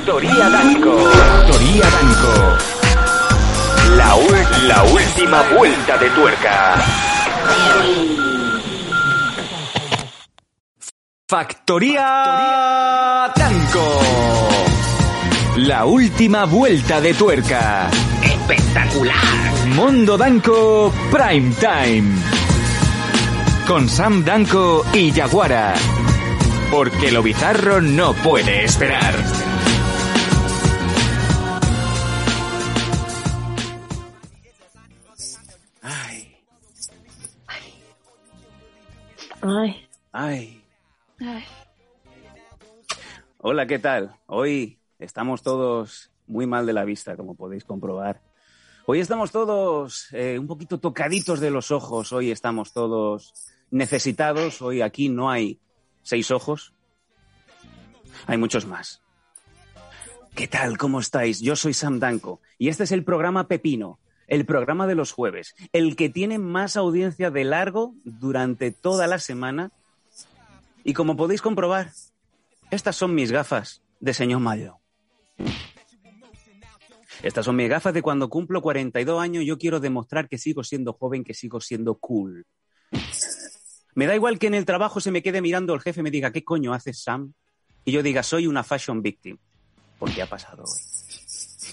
Factoría Danco. Factoría Danco. La, la última vuelta de tuerca. Factoría Danco. La última vuelta de tuerca. ¡Espectacular! Mundo Danco Prime Time. Con Sam Danco y Yaguara. Porque lo bizarro no puede esperar. Ay, ay. ay. Hola, ¿qué tal? Hoy estamos todos muy mal de la vista, como podéis comprobar. Hoy estamos todos eh, un poquito tocaditos de los ojos. Hoy estamos todos necesitados. Hoy aquí no hay seis ojos. Hay muchos más. ¿Qué tal? ¿Cómo estáis? Yo soy Sam Danco y este es el programa Pepino, el programa de los jueves, el que tiene más audiencia de largo durante toda la semana. Y como podéis comprobar, estas son mis gafas de señor mayor. Estas son mis gafas de cuando cumplo 42 años. Yo quiero demostrar que sigo siendo joven, que sigo siendo cool. Me da igual que en el trabajo se me quede mirando el jefe y me diga, ¿qué coño haces, Sam? Y yo diga, soy una fashion victim. Porque ha pasado hoy.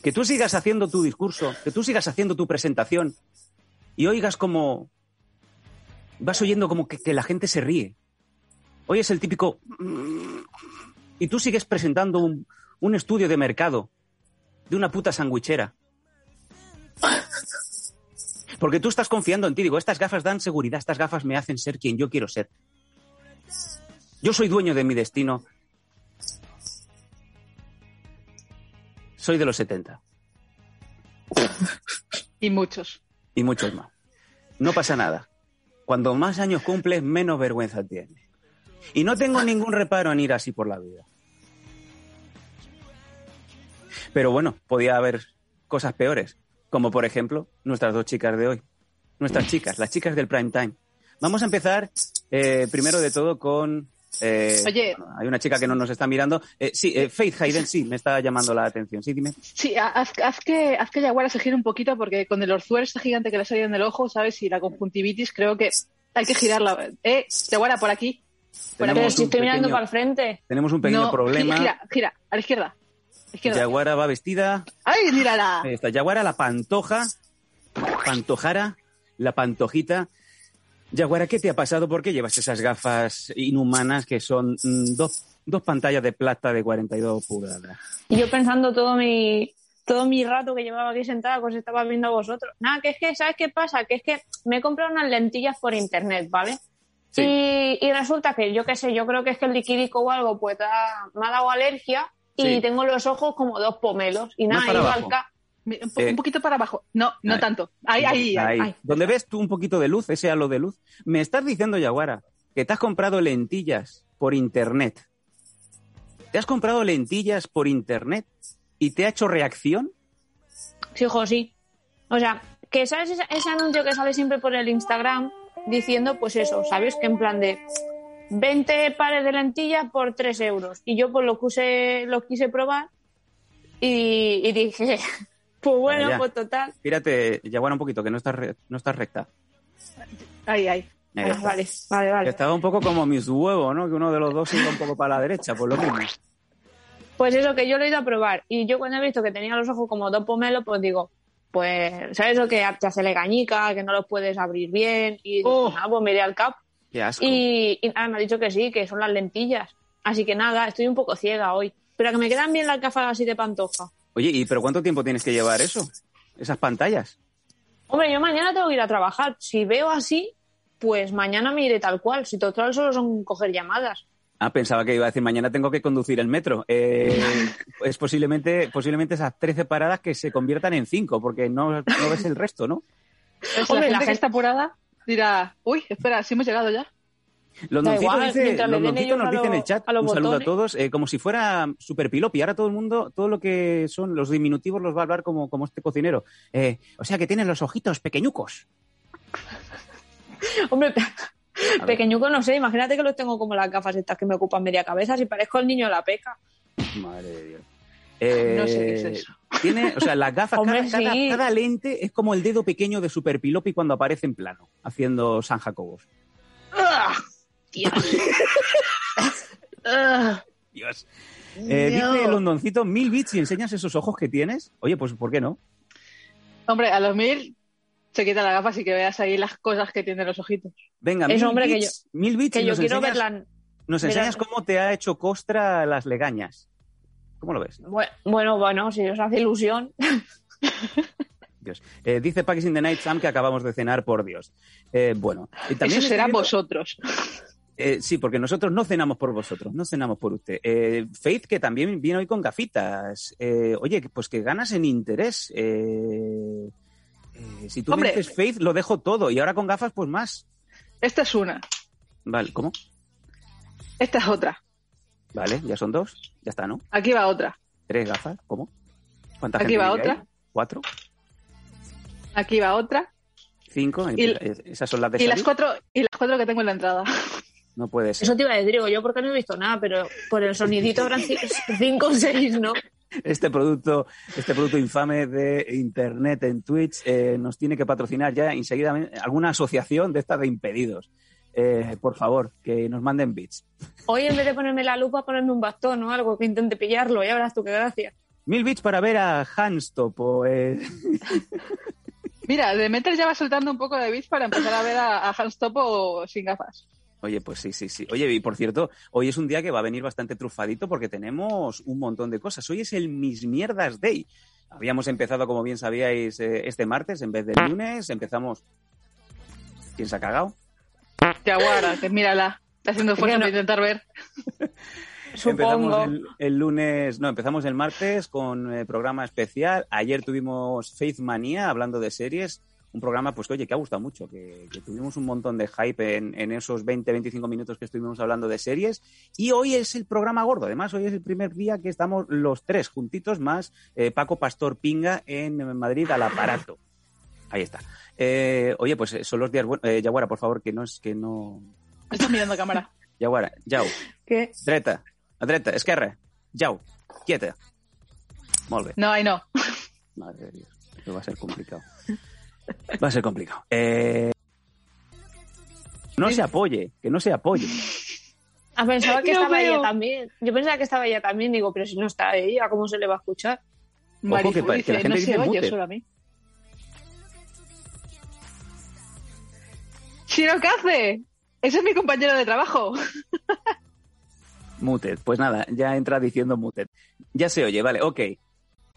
Que tú sigas haciendo tu discurso, que tú sigas haciendo tu presentación y oigas como... Vas oyendo como que, la gente se ríe. Hoy es el típico... Y tú sigues presentando un, un estudio de mercado de una puta sandwichera. Porque tú estás confiando en ti. Digo, estas gafas dan seguridad, estas gafas me hacen ser quien yo quiero ser. Yo soy dueño de mi destino. Soy de los 70 Y muchos. y muchos más. No pasa nada. Cuando más años cumples, menos vergüenza tienes. Y no tengo ningún reparo en ir así por la vida. Pero bueno, podía haber cosas peores, como por ejemplo nuestras dos chicas de hoy. Nuestras chicas, las chicas del prime time. Vamos a empezar eh, primero de todo con... eh, Oye. bueno, hay una chica que no nos está mirando. Eh, sí, eh, Faith Hayden, sí, me está llamando la atención. Sí, dime. Sí, haz, haz que, haz que Yaguara se gire un poquito porque con el orzuelo este gigante que le ha salido en el ojo, ¿sabes? Y la conjuntivitis, creo que hay que girarla. Eh, Yaguara, por aquí. Por aquí. si estoy mirando para el frente. Tenemos un pequeño No, problema. Gira, gira, a la izquierda. A la izquierda. Yaguara va vestida ¡Ay, mírala! Ahí está, Yaguara, la pantoja, pantojara, la pantojita. Yaguara, ¿qué te ha pasado? ¿Por qué llevas esas gafas inhumanas que son mm, dos, dos pantallas de plata de 42 pulgadas? Y yo pensando todo mi, todo mi rato que llevaba aquí sentada, pues estaba viendo a vosotros. Nada, que es que, ¿sabes qué pasa? Que es que me he comprado unas lentillas por internet, ¿vale? Sí. Y, y resulta que, yo qué sé, yo creo que es que el liquidico o algo, pues me ha dado alergia y Sí. tengo los ojos como dos pomelos. Y nada, iba abajo. al Un, po- Eh. un poquito para abajo. No, no Ahí. tanto. Ahí, ahí, ahí. ahí. Donde ves tú un poquito de luz, ese halo de luz. Me estás diciendo, Yaguara, que te has comprado lentillas por internet. ¿Te has comprado lentillas por internet y te ha hecho reacción? Sí, hijo, sí. O sea, que sabes ese, ese anuncio que sale siempre por el Instagram diciendo, pues eso, ¿sabes? Que en plan de 20 pares de lentillas por 3 euros. Y yo pues lo quise, lo quise probar y, y dije, pues bueno, pues total. Fíjate, Yaguara, un poquito, que no estás, re- no estás recta. Ahí, ahí. Ahí Ah, vale, vale, vale. Estaba un poco como mis huevos, ¿no? Que uno de los dos iba un poco para la derecha, por lo mismo. Pues eso, que yo lo he ido a probar. Y yo cuando he visto que tenía los ojos como dos pomelos, pues digo, pues, ¿sabes lo que te hace legañica, que no los puedes abrir bien? Y Oh. nada, pues me iré al cap. Qué asco. Y, y nada, me ha dicho que sí, que son las lentillas. Así que nada, estoy un poco ciega hoy. Pero que me quedan bien las gafas así de pantoja. Oye, ¿y pero cuánto tiempo tienes que llevar eso? Esas pantallas. Hombre, yo mañana tengo que ir a trabajar. Si veo así, pues mañana me iré tal cual. Si total solo son coger llamadas. Ah, pensaba que iba a decir mañana tengo que conducir el metro. Eh, es posiblemente, posiblemente esas 13 paradas que se conviertan en 5, porque no, no ves el resto, ¿no? Pues Hombre, la la gente que gente- está apurada dirá, uy, espera, si hemos llegado ya. Londoncito igual, dice, ellos nos a dice en el los- chat los un saludo a todos, eh, como si fuera super pilopi. Ahora todo el mundo, todo lo que son los diminutivos los va a hablar como, como este cocinero. Eh, o sea que tienen los ojitos pequeñucos. Hombre, ver. pequeñuco no sé. Imagínate que los tengo como las gafas estas que me ocupan media cabeza. Si parezco el niño de la peca. Madre de Dios. Eh, No sé qué es eso. Tiene, o sea, las gafas, Hombre, cada, cada lente es como el dedo pequeño de Super Pilopi cuando aparece en plano, haciendo San Jacobos. Dios. Dios. Eh, no. Dice Londoncito, mil bits y enseñas esos ojos que tienes. Oye, pues ¿por qué no? Hombre, a los mil se quitan las gafas y que veas ahí las cosas que tienen los ojitos. Venga, Es, mil hombre, que bits, mil bits Que y yo nos quiero enseñas, verla. nos ver enseñas la- cómo te ha hecho costra las legañas. ¿Cómo lo ves? Bueno, bueno, si os hace ilusión. Dios. Eh, dice Packers in the Night Sam que acabamos de cenar, por Dios. Eh, bueno, y también Eso será viendo- vosotros. Eh, sí, porque nosotros no cenamos por vosotros, no cenamos por usted. Eh, Faith, que también viene hoy con gafitas. Eh, oye, pues que ganas en interés. Eh, eh, si tú Hombre. me dices Faith, lo dejo todo. Y ahora con gafas, pues más. Esta es una. Vale, ¿cómo? Esta es otra. Vale, ya son dos. Ya está, ¿no? Aquí va otra. Tres gafas, ¿cómo? ¿Cuánta Aquí va otra. ¿Cuatro? Aquí va otra. ¿Cinco? Y- Esas son las de Y las cuatro, y las cuatro que tengo en la entrada. No puede ser. Eso te iba a decir, digo, yo porque no he visto nada, pero por el sonidito habrán ci- cinco o seis, ¿no? Este producto, este producto infame de internet en Twitch eh, nos tiene que patrocinar ya enseguida alguna asociación de estas de impedidos. Eh, por favor, que nos manden bits. Hoy en vez de ponerme la lupa, ponerme un bastón o algo que intente pillarlo, ya verás tú qué gracia. Mil bits para ver a Hanstop. eh, Mira, de Metal ya va soltando un poco de bits para empezar a ver a, a Hans Topo sin gafas. Oye, pues sí, sí, sí. Oye, y por cierto, hoy es un día que va a venir bastante trufadito porque tenemos un montón de cosas. Hoy es el Mis Mierdas Day. Habíamos empezado, como bien sabíais, eh, este martes en vez del lunes. Empezamos. ¿Quién se ha cagado? Que aguara, que mírala. Está haciendo no- para intentar ver. Supongo. Empezamos el, el lunes, no, empezamos el martes con eh, programa especial. Ayer tuvimos Faith Manía hablando de series. Un programa, pues que, oye, que ha gustado mucho, que, que tuvimos un montón de hype en, en esos 20-25 minutos que estuvimos hablando de series. Y hoy es el programa gordo. Además, hoy es el primer día que estamos los tres juntitos, más eh, Paco Pastor Pinga en Madrid al aparato. Ahí está. Eh, oye, pues eh, son los días buenos. Eh, Yaguara, por favor, que no es que no. Estás mirando a cámara. Yaguara, Yau. ¿Qué? Dreta, dreta, esquerra, jau, quieta. Molt bé. No, ahí no. Madre de Dios, esto va a ser complicado. Va a ser complicado. Eh, No se apoye, que no se apoye. Ah, pensaba que No estaba veo. ella también. Yo pensaba que estaba ella también, digo, pero si no está ella, ¿cómo se le va a escuchar? Que que la gente no dice se oye mute. solo a mí. ¡Shirokaze! Ese es mi compañero de trabajo. Muted. Pues nada, ya entra diciendo muted. Ya se oye, vale, ok.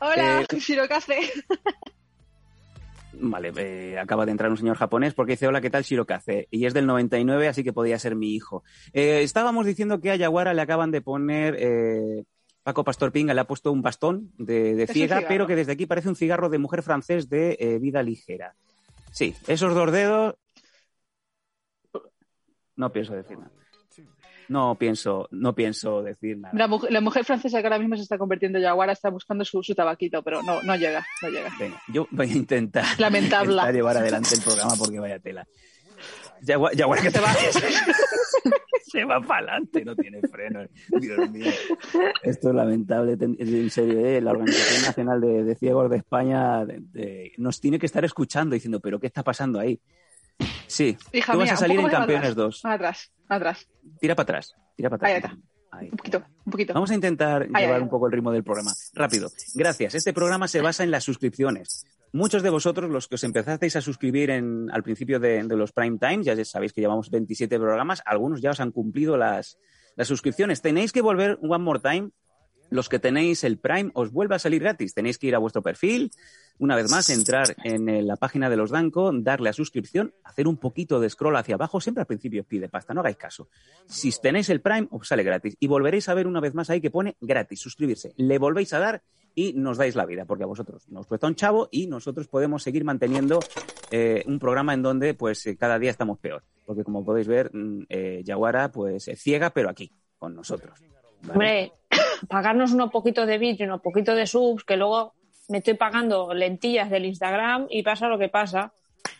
Hola, Eh, Shirokaze. Vale, eh, acaba de entrar un señor japonés porque dice, hola, ¿qué tal Shirokaze? Y es del 99, así que podía ser mi hijo. Eh, estábamos diciendo que a Yaguara le acaban de poner... eh, Paco Pastor Pinga le ha puesto un bastón de, de ciega, pero que desde aquí parece un cigarro de mujer francés de vida ligera. Sí, esos dos dedos... No pienso decir nada. No pienso, no pienso decir nada. La, mujer- la mujer francesa que ahora mismo se está convirtiendo en Yaguara está buscando su, su tabaquito, pero no, no llega, no llega. Venga, yo voy a intentar, Lamentable. intentar llevar adelante el programa porque vaya tela. Yaguara, Yaguara, que te va. Se va para adelante, no tiene freno. Dios mío. Esto es lamentable. En serio, ¿eh? la Organización Nacional de, de Ciegos de España de- de- nos tiene que estar escuchando diciendo, ¿pero qué está pasando ahí? Sí, Hija tú vas a salir en Campeones atrás. 2. Más atrás, atrás. Tira para atrás, tira para Ahí atrás. está. Ahí. Un poquito, un poquito. Vamos a intentar llevar un poco el ritmo del programa. Rápido. Gracias. Este programa se basa en las suscripciones. Muchos de vosotros, los que os empezasteis a suscribir en, al principio de, de los Prime Times, ya sabéis que llevamos 27 programas, algunos ya os han cumplido las, las suscripciones. Tenéis que volver one more time. Los que tenéis el Prime os vuelve a salir gratis. Tenéis que ir a vuestro perfil, una vez más, entrar en eh, la página de los Danco, darle a suscripción, hacer un poquito de scroll hacia abajo. Siempre al principio pide pasta, no hagáis caso. Si tenéis el Prime, os sale gratis. Y volveréis a ver una vez más ahí que pone gratis, suscribirse. Le volvéis a dar y nos dais la vida, porque a vosotros nos cuesta un chavo y nosotros podemos seguir manteniendo eh, un programa en donde pues eh, cada día estamos peor. Porque como podéis ver, mm, eh, Yaguara pues ciega, pero aquí, con nosotros. Hombre, pagarnos unos poquitos de bits y unos poquitos de subs, que luego me estoy pagando lentillas del Instagram y pasa lo que pasa,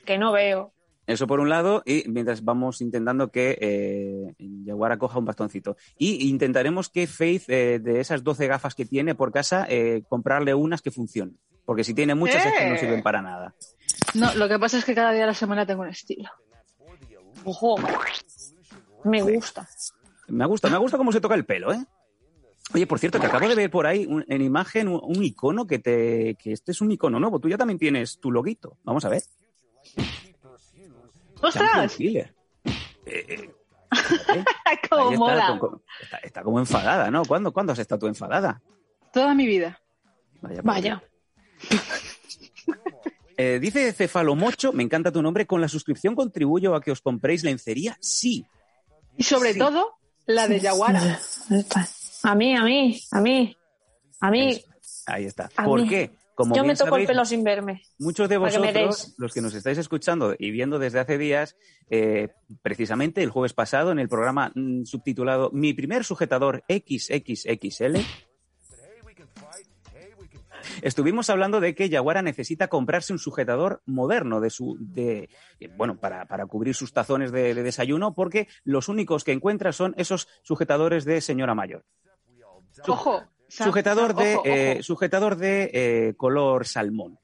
que no veo. Eso por un lado, y mientras vamos intentando que eh, Yaguara coja un bastoncito. Y intentaremos que Faith, eh, de esas 12 gafas que tiene por casa, eh, comprarle unas que funcionen. Porque si tiene muchas, es que no ¡Eh! sirven para nada. No, lo que pasa es que cada día de la semana tengo un estilo. Ojo. Me gusta. Me gusta, me gusta cómo se toca el pelo, ¿eh? Oye, por cierto, que acabo de ver por ahí un- en imagen un, un icono que te. que este es un icono nuevo. Tú ya también tienes tu loguito. Vamos a ver. ¡Ostras! Killer. Eh, eh, ¿eh? ¡Cómo Ahí está, mola! con- con- está, está como enfadada, ¿no? ¿Cuándo, ¿Cuándo has estado tú enfadada? Toda mi vida. Vaya. Vaya. Eh, dice Cefalomocho, me encanta tu nombre, ¿con la suscripción contribuyo a que os compréis lencería? Sí. Y sobre Sí. todo, la de Yaguara. A mí, a mí, a mí. A mí, Ahí está. A ¿Por mí. qué? Como yo me toco sabéis, el pelo sin verme. muchos de vosotros, los que nos estáis escuchando y viendo desde hace días, eh, precisamente el jueves pasado en el programa mm, subtitulado Mi primer sujetador XXXL, estuvimos hablando de que Yaguara necesita comprarse un sujetador moderno de su, de, eh, bueno, para, para cubrir sus tazones de, de desayuno, porque los únicos que encuentra son esos sujetadores de señora mayor. Ojo. Sam, Sujetador de, ojo, eh, ojo. sujetador de eh, color salmón.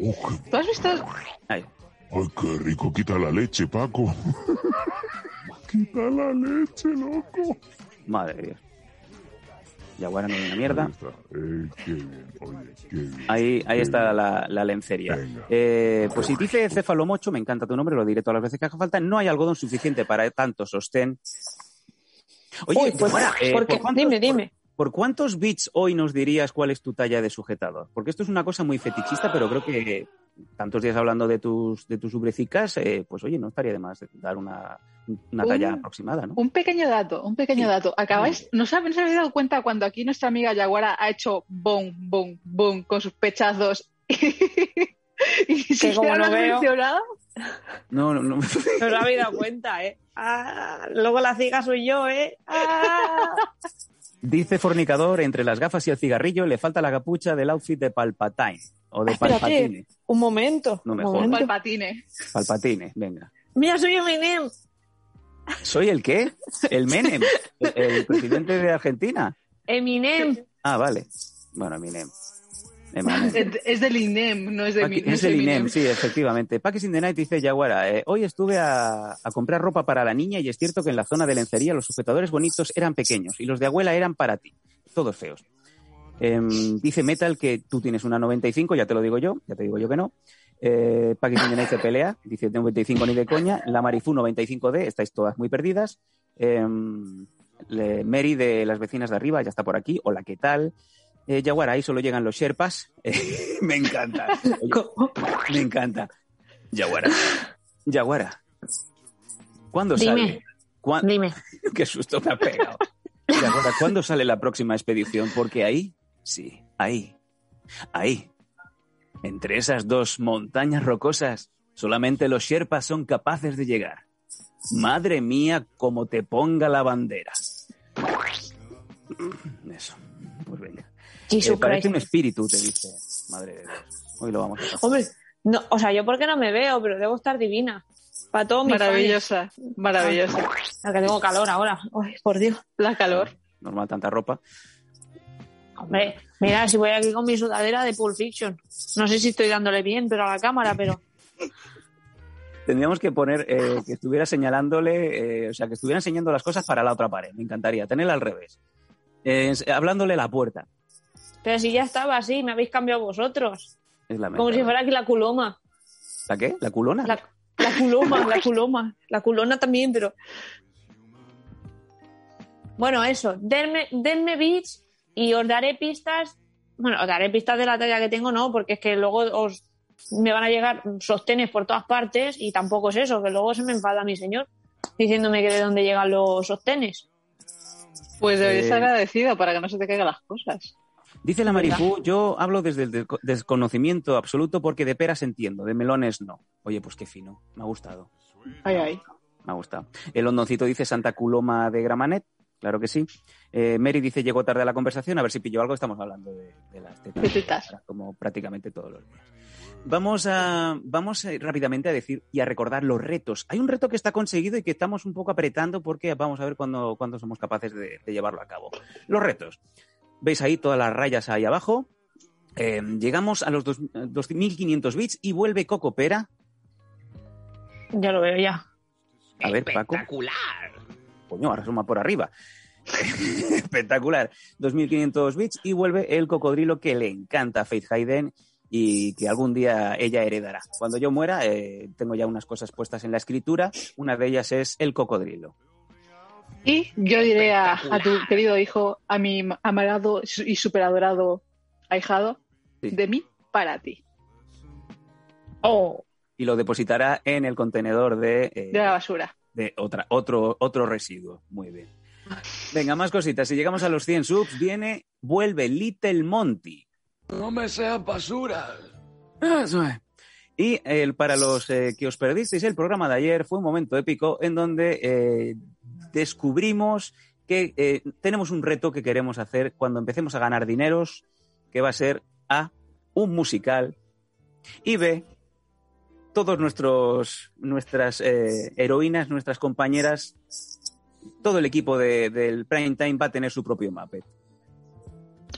Oh, ¿Tú has visto? Ahí. Ay, qué rico, quita la leche, Paco. quita la leche, loco. Madre de Dios. Yaguara no hay una mierda. Ahí está. Eh, qué bien, oye, qué bien. Ahí, ahí Qué está bien. la, la lencería. Eh, pues si dice cefalomocho, me encanta tu nombre, lo diré todas las veces que haga falta. No hay algodón suficiente para tanto sostén. Oye, Uy, pues, eh, ¿por cuántos- Dime, dime. ¿Por cuántos bits hoy nos dirías cuál es tu talla de sujetador? Porque esto es una cosa muy fetichista, pero creo que tantos días hablando de tus, de tus ubrecicas, eh, pues oye, no estaría de más dar una, una talla aproximada, ¿no? Un pequeño dato, un pequeño Sí. dato. Acabáis, ¿no se, habéis dado cuenta cuando aquí nuestra amiga Yaguara ha hecho boom, boom, boom con sus pechazos? y como lo no veo. mencionado? No, no, no. No os habéis dado cuenta, ¿eh? Ah, luego la ciga soy yo, ¿eh? Ah. Dice Fornicador, entre las gafas y el cigarrillo le falta la capucha del outfit de Palpatine. O de Espérate. Palpatine. Un momento. No me un jodas. momento. Palpatine. Palpatine, venga. Mira, soy Eminem. ¿Soy el qué? El Menem, el, el presidente de Argentina. Eminem. Ah, vale. Bueno, Eminem. Es, del INEM, no es de mi. Es el INEM, sí, efectivamente. Packers in the Night dice Yaguara, eh, hoy estuve a, a comprar ropa para la niña y es cierto que en la zona de lencería los sujetadores bonitos eran pequeños y los de abuela eran para ti. Todos feos. Em, dice Metal que tú tienes una 95, ya te lo digo yo, ya te digo yo que no. Eh, in the Night se pelea, dice 95 ni de coña. La Marifú 95D, estáis todas muy perdidas. Em, Mary de las vecinas de arriba ya está por aquí. Hola, ¿qué tal? Eh, Yaguara, ahí solo llegan los Sherpas. me encanta. Me encanta. Yaguara. Yaguara. ¿Cuándo Dime. sale? ¿Cuá- Dime. Qué susto me ha pegado. Yaguara, ¿cuándo sale la próxima expedición? Porque ahí, sí, ahí, ahí, entre esas dos montañas rocosas, solamente los Sherpas son capaces de llegar. Madre mía, como te ponga la bandera. Eso, pues venga. Jesus Eh, parece Christ. un espíritu, te dice. Madre de Dios. Hoy lo vamos a pasar. Hombre, no, o sea, yo porque no me veo, pero debo estar divina. Para todo mi Maravillosa, maravillosa. que tengo calor ahora. Ay, por Dios. La calor. Normal tanta ropa. Hombre, mira, si voy aquí con mi sudadera de Pulp Fiction. No sé si estoy dándole bien, pero a la cámara, pero. Tendríamos que poner eh, que estuviera señalándole, eh, o sea, que estuviera enseñando las cosas para la otra pared. Me encantaría tenerla al revés. Eh, hablándole a la puerta. Pero si ya estaba así, me habéis cambiado vosotros. Es la Como si fuera aquí la culoma. ¿La qué? ¿La culona? La, la culoma, la culoma. La culona también, pero. Bueno, eso. Denme, denme bits y os daré pistas. Bueno, os daré pistas de la talla que tengo, no, porque es que luego os me van a llegar sostenes por todas partes y tampoco es eso, que luego se me enfada mi señor diciéndome que de dónde llegan los sostenes. Pues deberías Eh, estar agradecido para que no se te caigan las cosas. Dice la Marifú, yo hablo desde el desco- desconocimiento absoluto porque de peras entiendo, de melones no. Oye, pues qué fino. Me ha gustado. Ay, ay. Me ha gustado. El hondoncito dice Santa Culoma de Gramanet. claro que sí. Eh, Mary dice, llegó tarde a la conversación, a ver si pilló algo, estamos hablando de, de las tetas, De tetas. como prácticamente todos los días. Vamos, a, vamos rápidamente a decir y a recordar los retos. Hay un reto que está conseguido y que estamos un poco apretando porque vamos a ver cuándo, cuándo somos capaces de, de llevarlo a cabo. Los retos. Veis ahí todas las rayas ahí abajo. Eh, llegamos a los dos- 2500 bits y vuelve Coco Pera. Ya lo veo ya. A ver, Paco. Espectacular. Coño, ahora suma por arriba. Espectacular. 2500 bits y vuelve el cocodrilo que le encanta a Faith Hayden y que algún día ella heredará. Cuando yo muera, eh, tengo ya unas cosas puestas en la escritura. Una de ellas es el cocodrilo. Y yo diré a, a tu querido hijo, a mi amarado y superadorado ahijado, Sí. de mí para ti. Oh, Y lo depositará en el contenedor de, eh, De la basura. de otra, otro, otro residuo. Muy bien. Venga, más cositas. Si llegamos a los 100 subs, viene, vuelve Little Monty. No me seas basura. Eso es. Y el, para los eh, que os perdisteis el programa de ayer, fue un momento épico en donde eh, descubrimos que eh, tenemos un reto que queremos hacer cuando empecemos a ganar dineros, que va a ser A, un musical, y B, todos nuestros nuestras eh, heroínas, nuestras compañeras, todo el equipo de- del Prime Time va a tener su propio Muppet.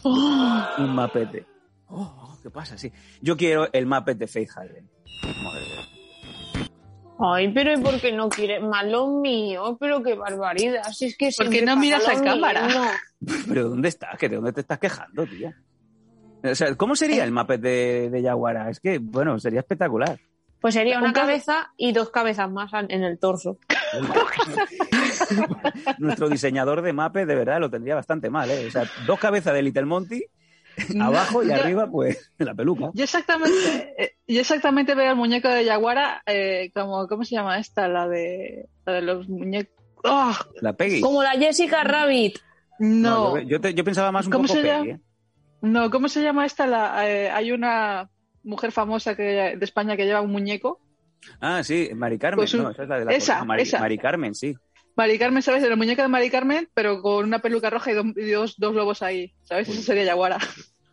Un Muppet. Oh, ¿qué pasa? Sí. Yo quiero el Muppet de Faith Harden. Madre mía. Ay, pero ¿y por qué no quieres más lo mío? Pero qué barbaridad. Si es que ¿Por qué no miras a cámara? Pero ¿dónde estás? ¿Que ¿De dónde te estás quejando, tía? O sea, ¿cómo sería el Muppet de, de Yaguara? Es que, bueno, sería espectacular. Pues sería una cabeza y dos cabezas más en el torso. Nuestro diseñador de Muppet, de verdad, lo tendría bastante mal, ¿eh? O sea, dos cabezas de Little Monty, abajo y yo- arriba, pues, la peluca. Yo exactamente, eh, yo exactamente veo el muñeco de Yaguara eh, como, ¿cómo se llama esta? La de, la de los muñecos. ¡Ah! La Peggy. Como la Jessica Rabbit. No, yo, yo te- yo pensaba más un ¿Cómo poco se llama? Peggy, ¿eh? no, ¿cómo se llama esta? La, eh, hay una mujer famosa que, de España que lleva un muñeco. Ah, sí, Mari Carmen. Pues un- no, esa es la de la esa, Mari, esa. Mari Carmen, sí. Mari Carmen, ¿sabes? El muñeco de Mari Carmen, pero con una peluca roja y, do- y dos, dos lobos ahí, ¿sabes? Eso sería Yaguara.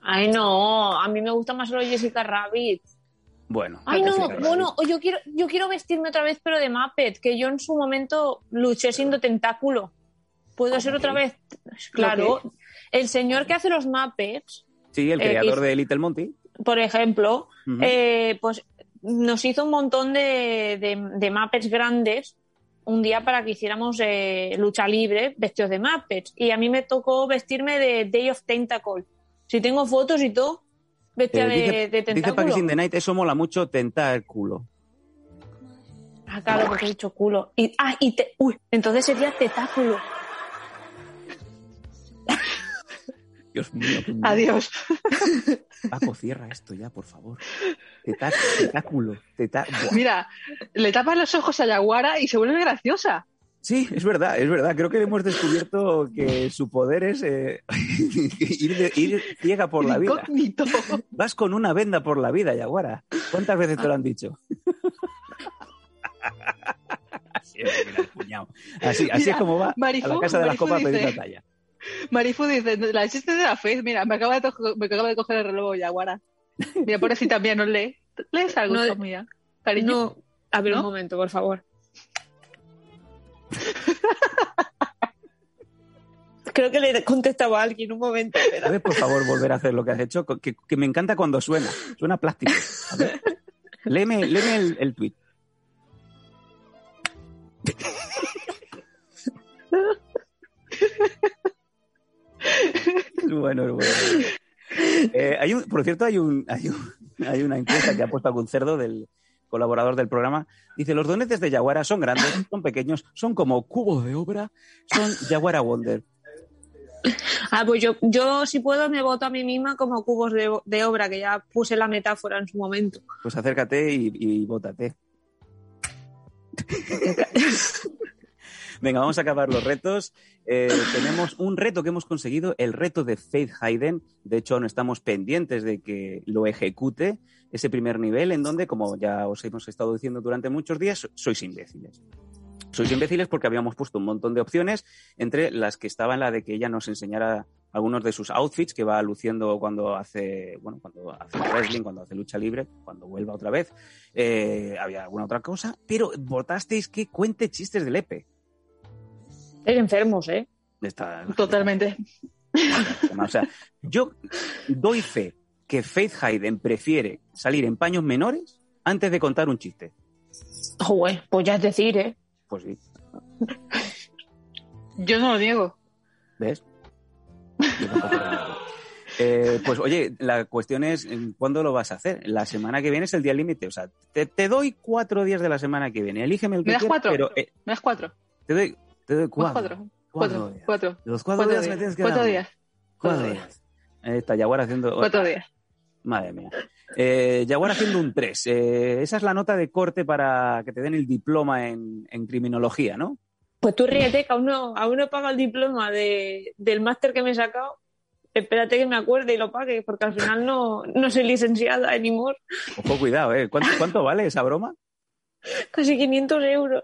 Ay, no, a mí me gusta más solo Jessica Rabbit. Bueno. Ay, la no, bueno, yo quiero, yo quiero vestirme otra vez, pero de Muppet, que yo en su momento luché siendo tentáculo. ¿Puedo ¿Cómo ser otra vez? Claro. El señor que hace los Muppets, Sí, el eh, creador de Little Monty. por ejemplo, eh, pues nos hizo un montón de, de, de Muppets grandes un día para que hiciéramos eh, lucha libre vestidos de Muppets. Y a mí me tocó vestirme de Day of Tentacle. Si tengo fotos y todo, vestida Eh, de, dice, de dice tentáculo. Packers in the Night, eso mola mucho, tentar culo. Ah, claro, porque he dicho culo. Y, ah, y te, uy, entonces sería tetáculo. Dios mío, qué miedo. Adiós. Paco, cierra esto ya, por favor. Teta- Tentáculo. teta-. Mira, le tapas los ojos a Yaguara y se vuelve graciosa. Sí, es verdad, es verdad. Creo que hemos descubierto que su poder es eh, ir, de- ir ciega por la vida. Incógnito. Vas con una venda por la vida, Yaguara. ¿Cuántas veces te lo han dicho? Así es, mira, el cuñado. Así, así Mira, es como va a la casa de las Marifu copas a pedir dice- la talla. Marifu dice, la chiste de la fe, mira, me acaba de, to- me acaba de coger el reloj Yaguara. Mira, pobrecita mía, no lee. ¿Lees algo, No, mía? Cariño. No, a ver ¿No? un momento, por favor. Creo que le contestaba a alguien un momento. ¿Puedes, por favor, volver a hacer lo que has hecho? Que, que me encanta cuando suena. Suena plástico. A ver. Léeme, léeme el, el tweet. bueno, bueno. Eh, hay un, por cierto, hay, un, hay, un- hay una encuesta que ha puesto algún cerdo del colaborador del programa. Dice, los donetes de Yaguara son grandes, son pequeños, son como cubos de obra, son Yaguara Wonder. Ah, pues yo, yo si puedo me voto a mí misma como cubos de, de obra, que ya puse la metáfora en su momento. Pues acércate y, y bótate. Venga, vamos a acabar los retos. Eh, tenemos un reto que hemos conseguido, el reto de Faith Hayden. De hecho, no estamos pendientes de que lo ejecute ese primer nivel, en donde, como ya os hemos estado diciendo durante muchos días, sois imbéciles. Sois imbéciles porque habíamos puesto un montón de opciones, entre las que estaba la de que ella nos enseñara algunos de sus outfits que va luciendo cuando hace, bueno, cuando hace wrestling, cuando hace lucha libre, cuando vuelva otra vez. Eh, había alguna otra cosa, pero votasteis que cuente chistes del EPE. Es enfermos, ¿eh? Está- Totalmente. O sea, yo doy fe que Faith Hayden prefiere salir en paños menores antes de contar un chiste. Joder, pues ya es decir, ¿eh? Pues sí, Yo no lo niego. ¿ves? Yo. Eh, pues oye, la cuestión es ¿en ¿cuándo lo vas a hacer? La semana que viene es el día límite. O sea, te, te doy cuatro días de la semana que viene. Elígeme el que ¿Me das quieras, cuatro? pero eh, ¿Me das cuatro? te doy, te doy ¿Me das cuatro. cuatro? Cuatro Cuatro. días. Cuatro. Los cuatro, días, me tienes que Cuatro dar. días. Cuatro Cuatro días. Ahí está Jaguar haciendo. Cuatro días. Madre mía. Eh, haciendo un 3. esa es la nota de corte para que te den el diploma en, en criminología, ¿no? Pues tú ríete, que aún no, aún no he pagado el diploma de, del máster que me he sacado. Espérate que me acuerde y lo pague, porque al final no, no soy licenciada anymore. Ojo, cuidado, ¿eh? ¿Cuánto, cuánto vale esa broma? Casi 500 euros.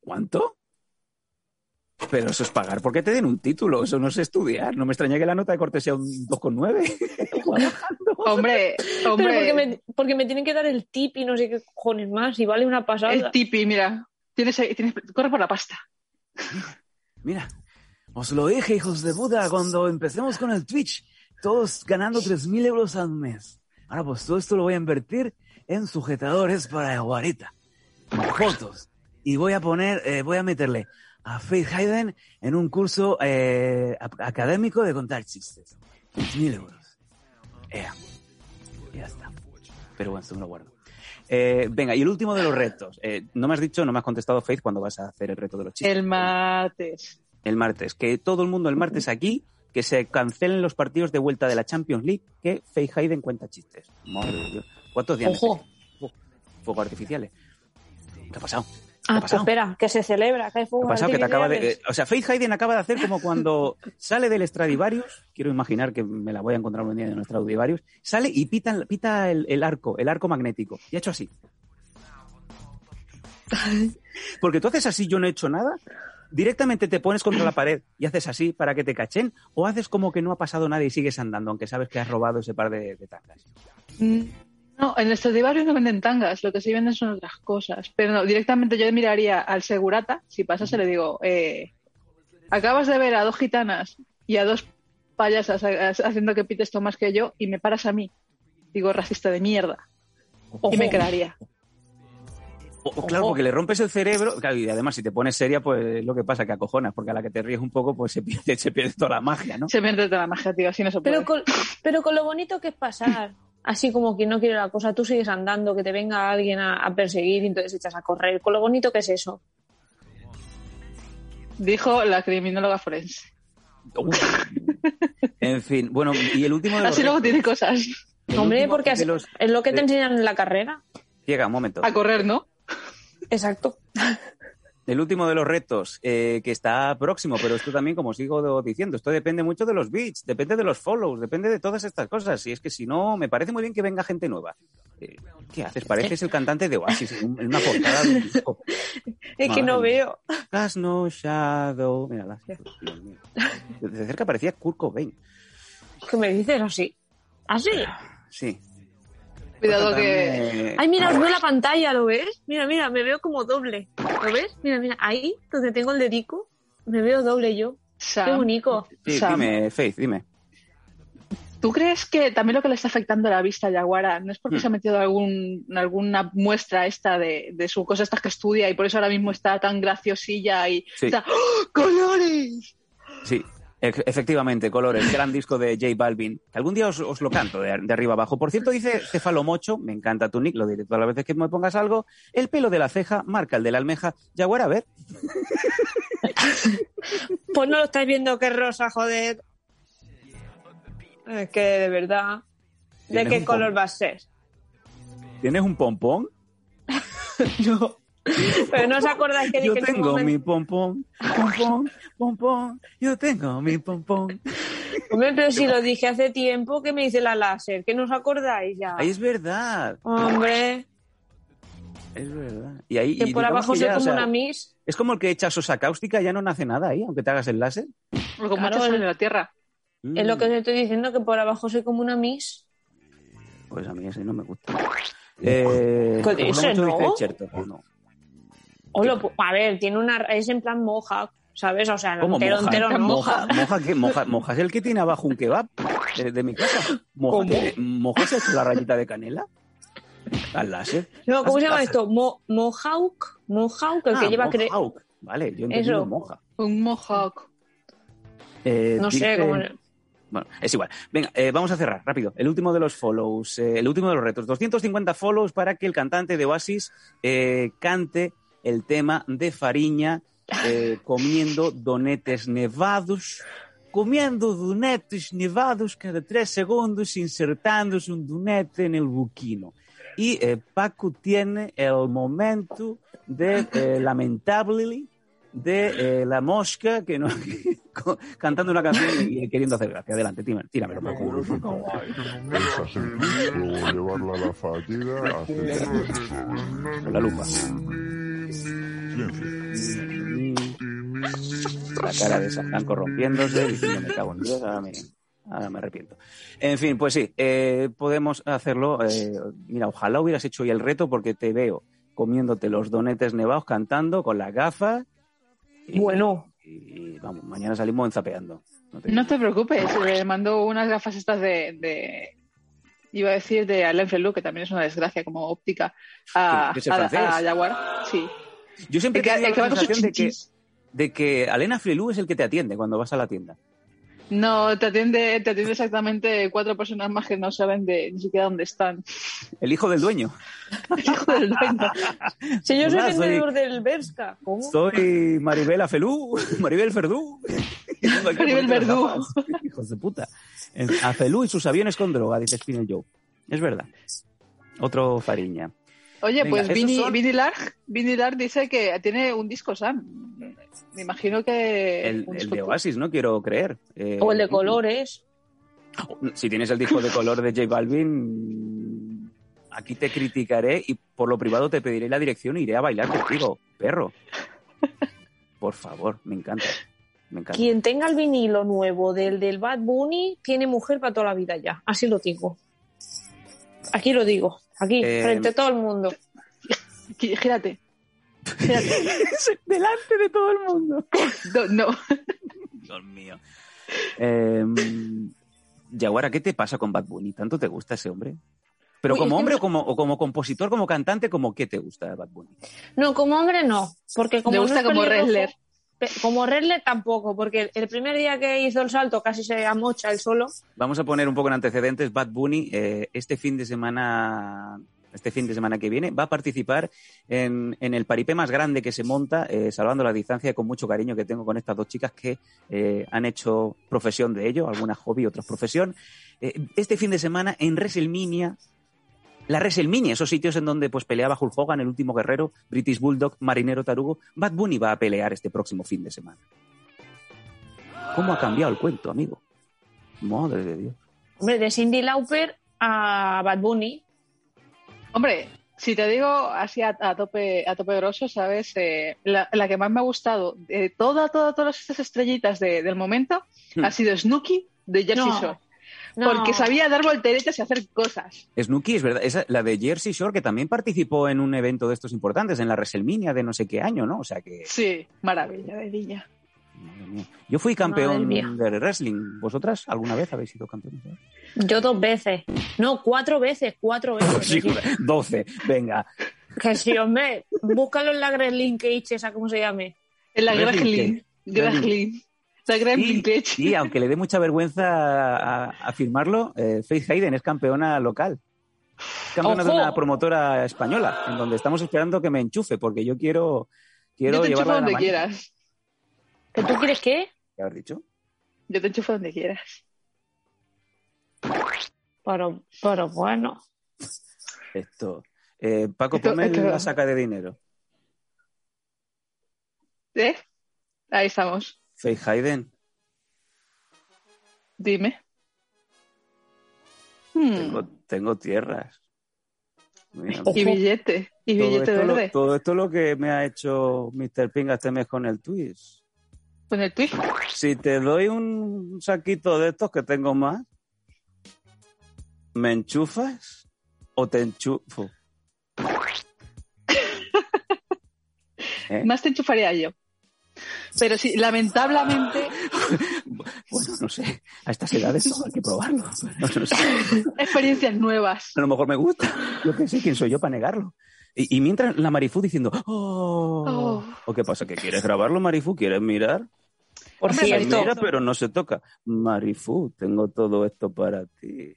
¿Cuánto? Pero eso es pagar porque te den un título, eso no es estudiar. No me extraña que la nota de corte sea un 2,9. Hombre, Pero porque hombre. me, porque me tienen que dar el tip y no sé qué cojones más, y vale una pasada. El tipi, mira. Tienes, tienes, corre por la pasta. Mira, os lo dije, hijos de puta, cuando empecemos con el Twitch, todos ganando 3.000 euros al mes. Ahora pues todo esto lo voy a invertir en sujetadores para Jaguarita, fotos. Y voy a poner, eh, voy a meterle a Faith Hayden en un curso eh, académico de contar chistes. 3.000 euros. Ea. Ya está. Pero bueno, esto me lo guardo. Eh, venga, y el último de los retos. Eh, no me has dicho, no me has contestado, Faith, cuando vas a hacer el reto de los chistes El martes. el martes. Que todo el mundo el martes aquí, que se cancelen los partidos de vuelta de la Champions League, que Faye Hayden cuenta chistes. Madre de Dios. ¿Cuántos días? Ojo. fuegos artificiales. ¿Qué ha pasado? Ah, pues espera, que se celebra, que hay ¿Qué fuegos ha pasado? Que te acaba de... eh, o sea, Faith Hayden acaba de hacer como cuando sale del Stradivarius, quiero imaginar que me la voy a encontrar un día en el Stradivarius, sale y pita, pita el, el arco, el arco magnético. Y ha hecho así. Porque tú haces así, yo no he hecho nada. Directamente te pones contra la pared y haces así para que te cachen, o haces como que no ha pasado nada y sigues andando, aunque sabes que has robado ese par de, de tangas. No, en el Stradivarius no venden tangas, lo que sí venden son otras cosas. Pero no, directamente yo miraría al segurata, si pasase le digo, eh, acabas de ver a dos gitanas y a dos payasas ha- haciendo que pites más que yo y me paras a mí. Digo, racista de mierda. Y me quedaría. O, o claro, porque le rompes el cerebro, claro, y además si te pones seria, pues es lo que pasa, que acojonas, porque a la que te ríes un poco, pues se pierde, se pierde toda la magia, ¿no? Se entra toda la magia, tío, así no se puede. Pero con, pero con lo bonito que es pasar, así como quien no quiere la cosa, tú sigues andando, que te venga alguien a, a perseguir y entonces echas a correr. Con lo bonito que es eso. Dijo la criminóloga forense. En fin, bueno, y el último de los Así luego tiene cosas. el Hombre, último porque así- los- es lo que te enseñan en la carrera. Llega, un momento. A correr, ¿no? Exacto. El último de los retos, eh, que está próximo, pero esto también, como sigo diciendo, esto depende mucho de los bits, depende de los follows, depende de todas estas cosas. Y es que si no, me parece muy bien que venga gente nueva. Eh, ¿Qué haces? Pareces el cantante de Oasis en un- en una portada de un disco. Es que no mía. veo. Cast no shadow. Mira, Dios mío. De cerca parecía Kurt Cobain. ¿Qué me dices así? ¿Así? Sí. Cuidado que. Ay, mira, os veo la pantalla, ¿lo ves? Mira, mira, me veo como doble. ¿Lo ves? Mira, mira, ahí, donde tengo el dedico, me veo doble yo. Qué Sam, bonito. Sí, Sam, dime, Faith, dime. ¿Tú crees que también lo que le está afectando a la vista a Yaguara no es porque Hmm. se ha metido algún, alguna muestra esta de, de su cosa estas que estudia y por eso ahora mismo está tan graciosilla y Sí. está ¡Oh, colores? Sí, efectivamente, Colores, gran disco de J Balvin. Algún día os, os lo canto de, de arriba abajo. Por cierto, dice Cefalo Mocho, me encanta tu nick, lo diré todas las veces que me pongas algo. El pelo de la ceja marca el de la almeja. Jaguar, a ver. Pues no lo estáis viendo que rosa, joder. Es que de verdad. ¿De qué color va a ser? ¿Tienes un pompón? No. Pero no os acordáis que Yo dije en su tengo momento- mi pompón, pompón, pompón. Yo tengo mi pompón. Hombre, pero si lo dije hace tiempo, ¿qué me dice la láser? ¿Que no os acordáis ya? Ahí es verdad. Hombre, Es verdad. Y ahí, Que y por abajo que o como sea, una Miss. Es como el que echa sosa cáustica, ya no nace nada ahí, aunque te hagas el láser. O como Claro, en la tierra. Mm, Es lo que te estoy diciendo, que por abajo soy como una Miss. Pues a mí ese no me gusta. Eh, ¿Qué ¿te gusta dices, mucho no? Dice? No. O lo pu- a ver, tiene una. Es en plan moja, ¿sabes? O sea, ¿Cómo entero, moja? entero no. ¿Moja, moja, qué? ¿Moja, moja es el que tiene abajo un kebab de, de mi casa? ¿Moja, ¿Cómo? tiene- ¿Moja se ha hecho la rayita de canela? Al láser. No, ¿cómo se llama esto? Mo, mohawk. Mohawk, el que Ah, lleva. cre- mohawk. Vale, yo Eso. moja. Un mohawk. Eh, No sé cómo. Bueno, es igual. Venga, eh, vamos a cerrar rápido. El último de los follows, eh, el último de los retos. 250 follows para que el cantante de Oasis eh, cante el tema de Fariña eh, comiendo donetes nevados. Comiendo donetes nevados cada tres segundos, insertándose un donete en el buquino. Y eh, Paco tiene el momento de, eh, lamentably, de eh, la mosca que no cantando una canción y, queriendo hacer gracia. Adelante, tírame- tíramelo. Sentir, luego llevarla a la fallida, hacer la lupa. Silencio. La cara de Satán corrompiéndose, diciendo me cago en Dios, ahora me, ahora me arrepiento. En fin, pues sí, eh, podemos hacerlo. eh, mira, ojalá hubieras hecho hoy el reto porque te veo comiéndote los donetes nevados, cantando con las gafas. Y, Bueno. Y, y, vamos, mañana salimos enzapeando. No te- No te preocupes, le mando unas gafas estas de, de- iba a decir de Alain Flelou, que también es una desgracia como óptica, a, ¿Que es el a- a Jaguar. Sí. Yo siempre El que, he tenido el que la va con sus sensación de que, chinchis. de que Alena Flelú es el que te atiende cuando vas a la tienda. No, te atiende, te atiende exactamente cuatro personas más que no saben de ni siquiera dónde están. El hijo del dueño. Hijo del dueño. Si yo soy Hola, soy- vendedor del Berska. ¿Cómo? Soy Maribel Afelú, Maribel Verdú. Tengo Maribel Verdú. Hijos de puta. Afelú y sus aviones con droga, dice Spinel Joe. Es verdad. Otro Fariña. Oye, Venga, pues Vini, son- Larg, Larg dice que tiene un disco Sam. Me imagino que. El, de. Oasis, ¿no? Quiero creer. Eh, O el de colores. Si tienes el disco de color de J Balvin, aquí te criticaré y por lo privado te pediré la dirección e iré a bailar contigo, perro. Por favor, me encanta. Me encanta. Quien tenga el vinilo nuevo del, del Bad Bunny tiene mujer para toda la vida ya. Así lo digo. Aquí lo digo. Aquí, Eh, frente a todo el mundo. Gírate. Gírate. Delante de todo el mundo. No, no. Dios mío. Eh, Yaguara, ¿qué te pasa con Bad Bunny? ¿Tanto te gusta ese hombre? Pero Uy, como hombre no- o como, o como compositor, como cantante, como qué te gusta de Bad Bunny? No, como hombre no. Porque como no gusta es como wrestler. Como wrestler tampoco, porque el primer día que hizo el salto casi se amocha el solo. Vamos a poner un poco en antecedentes. Bad Bunny, eh, este fin de semana, este fin de semana que viene, va a participar en, en el paripé más grande que se monta, eh, salvando la distancia con mucho cariño que tengo con estas dos chicas que eh, han hecho profesión de ello, algunas hobby, otras profesión. Este fin de semana en WrestleMania, la WrestleMania, esos sitios en donde pues peleaba Hulk Hogan, el último guerrero, British Bulldog, Marinero Tarugo, Bad Bunny va a pelear este próximo fin de semana. ¿Cómo ha cambiado el cuento, amigo? Madre de Dios. Hombre, de Cindy Lauper a Bad Bunny. Hombre, si te digo así a, a tope a tope grosso, ¿sabes? Eh, la, la que más me ha gustado de toda, toda, todas estas estrellitas de- del momento Hmm. ha sido Snooki de Jersey No. Shore. No. Porque sabía dar volteretas y hacer cosas. Snooki, es verdad, esa, la de Jersey Shore, que también participó en un evento de estos importantes, en la WrestleMania de no sé qué año, ¿no? O sea que, Sí, maravilla de niña. madre mía. Yo fui campeón de wrestling. ¿Vosotras alguna vez habéis sido campeones? Yo dos veces. No, cuatro veces, cuatro veces. Sí, doce, venga. Que sí, hombre. Búscalo en la Gremlin Cage, esa, ¿cómo se llame? En la Gremlin Gremlin. Gremlin Y, Cage. y aunque le dé mucha vergüenza afirmarlo, eh, Faith Hayden es campeona local. Campeona de una promotora española, en donde estamos esperando que me enchufe, porque yo quiero, quiero Yo te enchufo llevarla de la donde quieras. ¿Que tú quieres qué? ¿Qué has dicho? Yo te enchufo donde quieras. Pero, pero bueno. Esto. Eh, Paco, Esto- ponme esto- la saca de dinero. ¿Eh? Ahí estamos. Faith Hayden, Dime. Hmm, tengo, tengo tierras. Mira, Y billete. Y Todo billete esto, lo, verde. todo esto es lo que me ha hecho Mr. Ping este mes con el twist. Con el tweet. Si te doy un saquito de estos que tengo más, ¿me enchufas o te enchufo? ¿Eh? Más te enchufaría yo. Pero sí, lamentablemente, Bueno, no sé, a estas edades hay que probarlo. No, no sé. experiencias nuevas. A lo mejor me gusta. Yo qué sé, ¿quién soy yo para negarlo? Y, y mientras la Marifú diciendo, oh, Oh. ¿o qué pasa? ¿Que quieres grabarlo, Marifú? ¿Quieres mirar? Por cierto, mira, pero no se toca. Marifú, tengo todo esto para ti.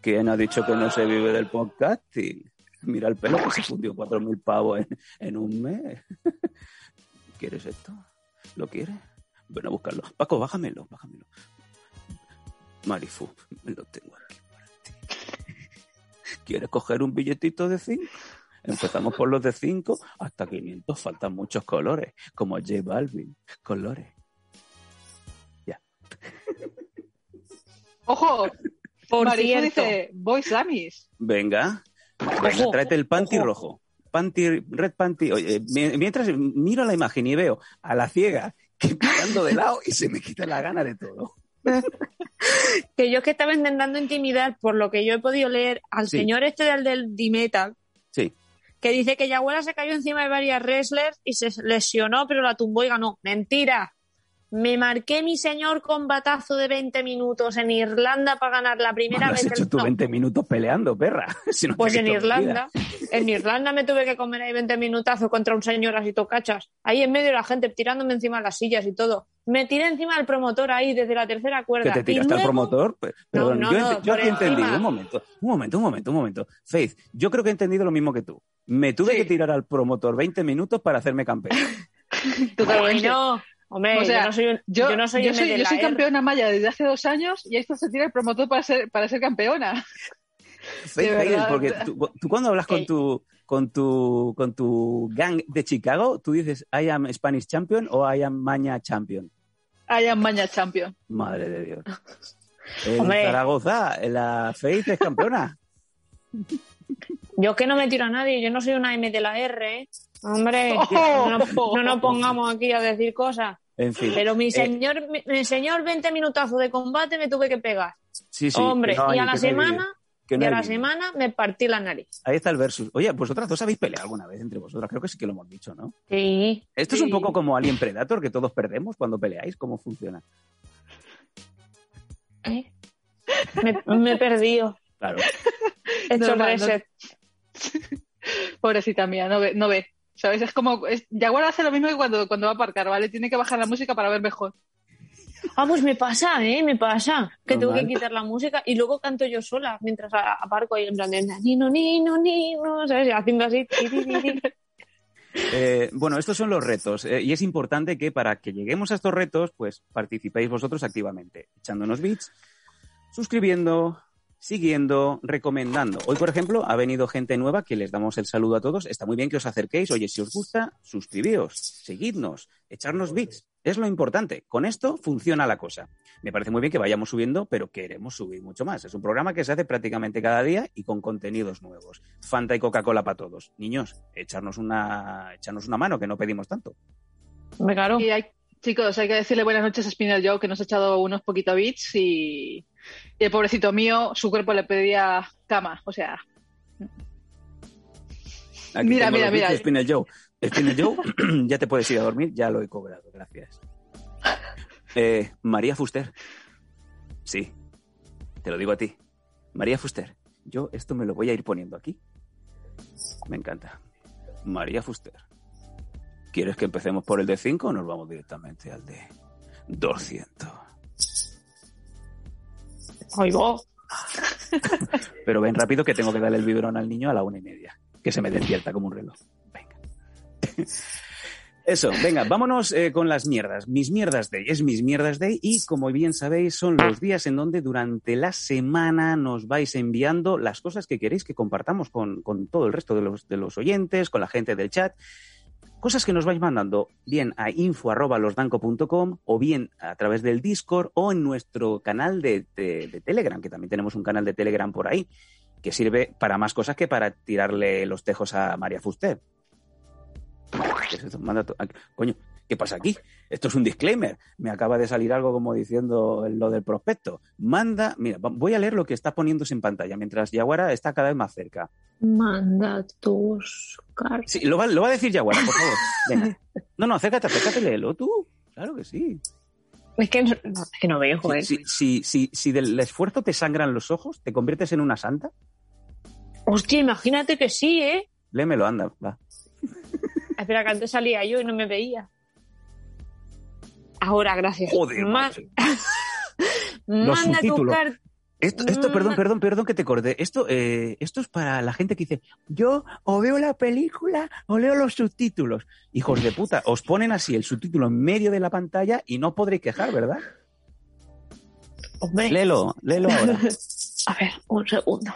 ¿Quién ha dicho que no se vive del podcasting? Mira el pelo que se fundió cuatro mil pavos en, en un mes. ¿Quieres esto? ¿Lo quieres? Ven a buscarlo. Paco, bájamelo, bájamelo. Marifú, me lo tengo aquí para ti. ¿Quieres coger un billetito de cinco? Empezamos por los de 5 hasta 500. Faltan muchos colores, como J Balvin. Colores. Ojo, por cierto. dice, voy Samis. Venga, venga, Ojo, tráete el panty ojo. rojo. Panty, red panty. Oye, mi- mientras miro la imagen y veo a la ciega que mirando de lado y se me quita la gana de todo. Que yo es que estaba intentando intimidar, por lo que yo he podido leer, al Sí. señor este del, del D-Metal, Sí. que dice que Yaguara se cayó encima de varias wrestlers y se lesionó, pero la tumbó y ganó. Mentira. Me marqué mi señor combatazo de 20 minutos en Irlanda para ganar la primera Bueno, has vez. hecho el- tú no, 20 minutos peleando, perra. Si no te pues en. Irlanda, en Irlanda me tuve que comer ahí 20 minutazos contra un señor así tocachas. Ahí en medio de la gente tirándome encima de las sillas y todo. Me tiré encima del promotor ahí desde la tercera Que cuerda. te Y tiraste al promotor. Pe- Perdón, no, yo, no, yo he entendido. encima. Un momento, un momento, un momento, un momento. Faith, yo creo que he entendido lo mismo que tú. Me tuve Sí. que tirar al promotor 20 minutos para hacerme campeón. Totalmente. no, hombre, O sea, yo no soy un, Yo, yo no soy yo un soy, yo soy campeona maya desde hace dos años y esto se tira el promotor para ser, para ser campeona. Porque tú, tú cuando hablas con Eh. tu, con, tu, con tu gang de Chicago, tú dices I am Spanish champion o I am Maña champion. I am Maña Champion. Madre de Dios. En Hombre. Zaragoza, la Faith es campeona. Yo que no me tiro a nadie, yo no soy una M de la R, ¿eh? Hombre, Oh. no, no- no nos pongamos aquí a decir cosas. En fin. Pero mi Eh, señor, mi, mi señor 20 minutazos de combate me tuve que pegar. sí, sí, Hombre, que no hay- y a la semana, no y a la semana me partí la nariz. Ahí está el versus. Oye, vosotras dos habéis peleado alguna vez entre vosotras. Creo que sí que lo hemos dicho, ¿no? Sí. Esto es un poco como Alien Predator, que todos perdemos cuando peleáis. ¿Cómo funciona? ¿Eh? Me, me he perdido. Claro. He hecho no- reset. Pobrecita mía, no ve, no ve. ¿Sabes? Es como. Es, Jaguar hace lo mismo que cuando, cuando va a aparcar, ¿vale? Tiene que bajar la música para ver mejor. Ah, pues me pasa, ¿eh? Me pasa. Que tengo que quitar la música y luego canto yo sola mientras aparco ahí en plan de nino, nino, nino, ¿sabes? Haciendo así. Eh, bueno, estos son los retos eh, y es importante que para que lleguemos a estos retos, pues participéis vosotros activamente, echándonos bits, suscribiendo, siguiendo, recomendando. Hoy, por ejemplo, ha venido gente nueva que les damos el saludo a todos. Está muy bien que os acerquéis. Oye, si os gusta, suscribíos, seguidnos, echarnos bits. Es lo importante. Con esto funciona la cosa. Me parece muy bien que vayamos subiendo, pero queremos subir mucho más. Es un programa que se hace prácticamente cada día y con contenidos nuevos. Fanta y Coca-Cola para todos. Niños, echarnos una, echarnos una mano, que no pedimos tanto. Me caro. Y hay, chicos, hay que decirle buenas noches a Spinner Joe, que nos ha echado unos poquito bits y, y el pobrecito mío, su cuerpo le pedía cama. O sea, Aquí Mira, mira, mira. Spinel Joe. Spinel Joe, ya te puedes ir a dormir, ya lo he cobrado, gracias. Eh, María Fuster. Sí, te lo digo a ti. María Fuster, yo esto me lo voy a ir poniendo aquí. Me encanta. María Fuster. ¿Quieres que empecemos por el de 5 o nos vamos directamente al de 200? Ay, vos. Pero ven rápido que tengo que darle el biberón al niño a la una y media. Que se me despierta como un reloj. Venga. Eso, venga, vámonos eh, con las mierdas. Mis mierdas day es mis mierdas day y como bien sabéis son los días en donde durante la semana nos vais enviando las cosas que queréis que compartamos con, con todo el resto de los, de los oyentes, con la gente del chat. Cosas que nos vais mandando bien a info.losdanco.com o bien a través del Discord o en nuestro canal de, Telegram, que también tenemos un canal de Telegram por ahí. que sirve para más cosas que para tirarle los tejos a María Fuster. Coño, ¿qué pasa aquí? Esto es un disclaimer. Me acaba de salir algo como diciendo lo del prospecto. Manda, mira, voy a leer lo que está poniéndose en pantalla mientras Yaguara está cada vez más cerca. Manda tus cartas. Sí, lo va, lo va a decir Yaguara, por favor. Venga. No, no, acércate, acércate, léelo tú. Claro que sí. Es que no, no, es que no veo, joder. Si, si, si, del esfuerzo te sangran los ojos, ¿te conviertes en una santa? Hostia, imagínate que sí, ¿eh? Léemelo, anda, va. Espera, que antes salía yo y no me veía. Ahora, gracias. Joder, Ma- Manda tu subtítulos. carta. Esto, esto, perdón, perdón, perdón que te corte. Esto, eh, esto es para la gente que dice, yo o veo la película o leo los subtítulos. Hijos de puta, os ponen así el subtítulo en medio de la pantalla y no podréis quejar, ¿verdad? Hombre. Léelo, léelo ahora. A ver, un segundo.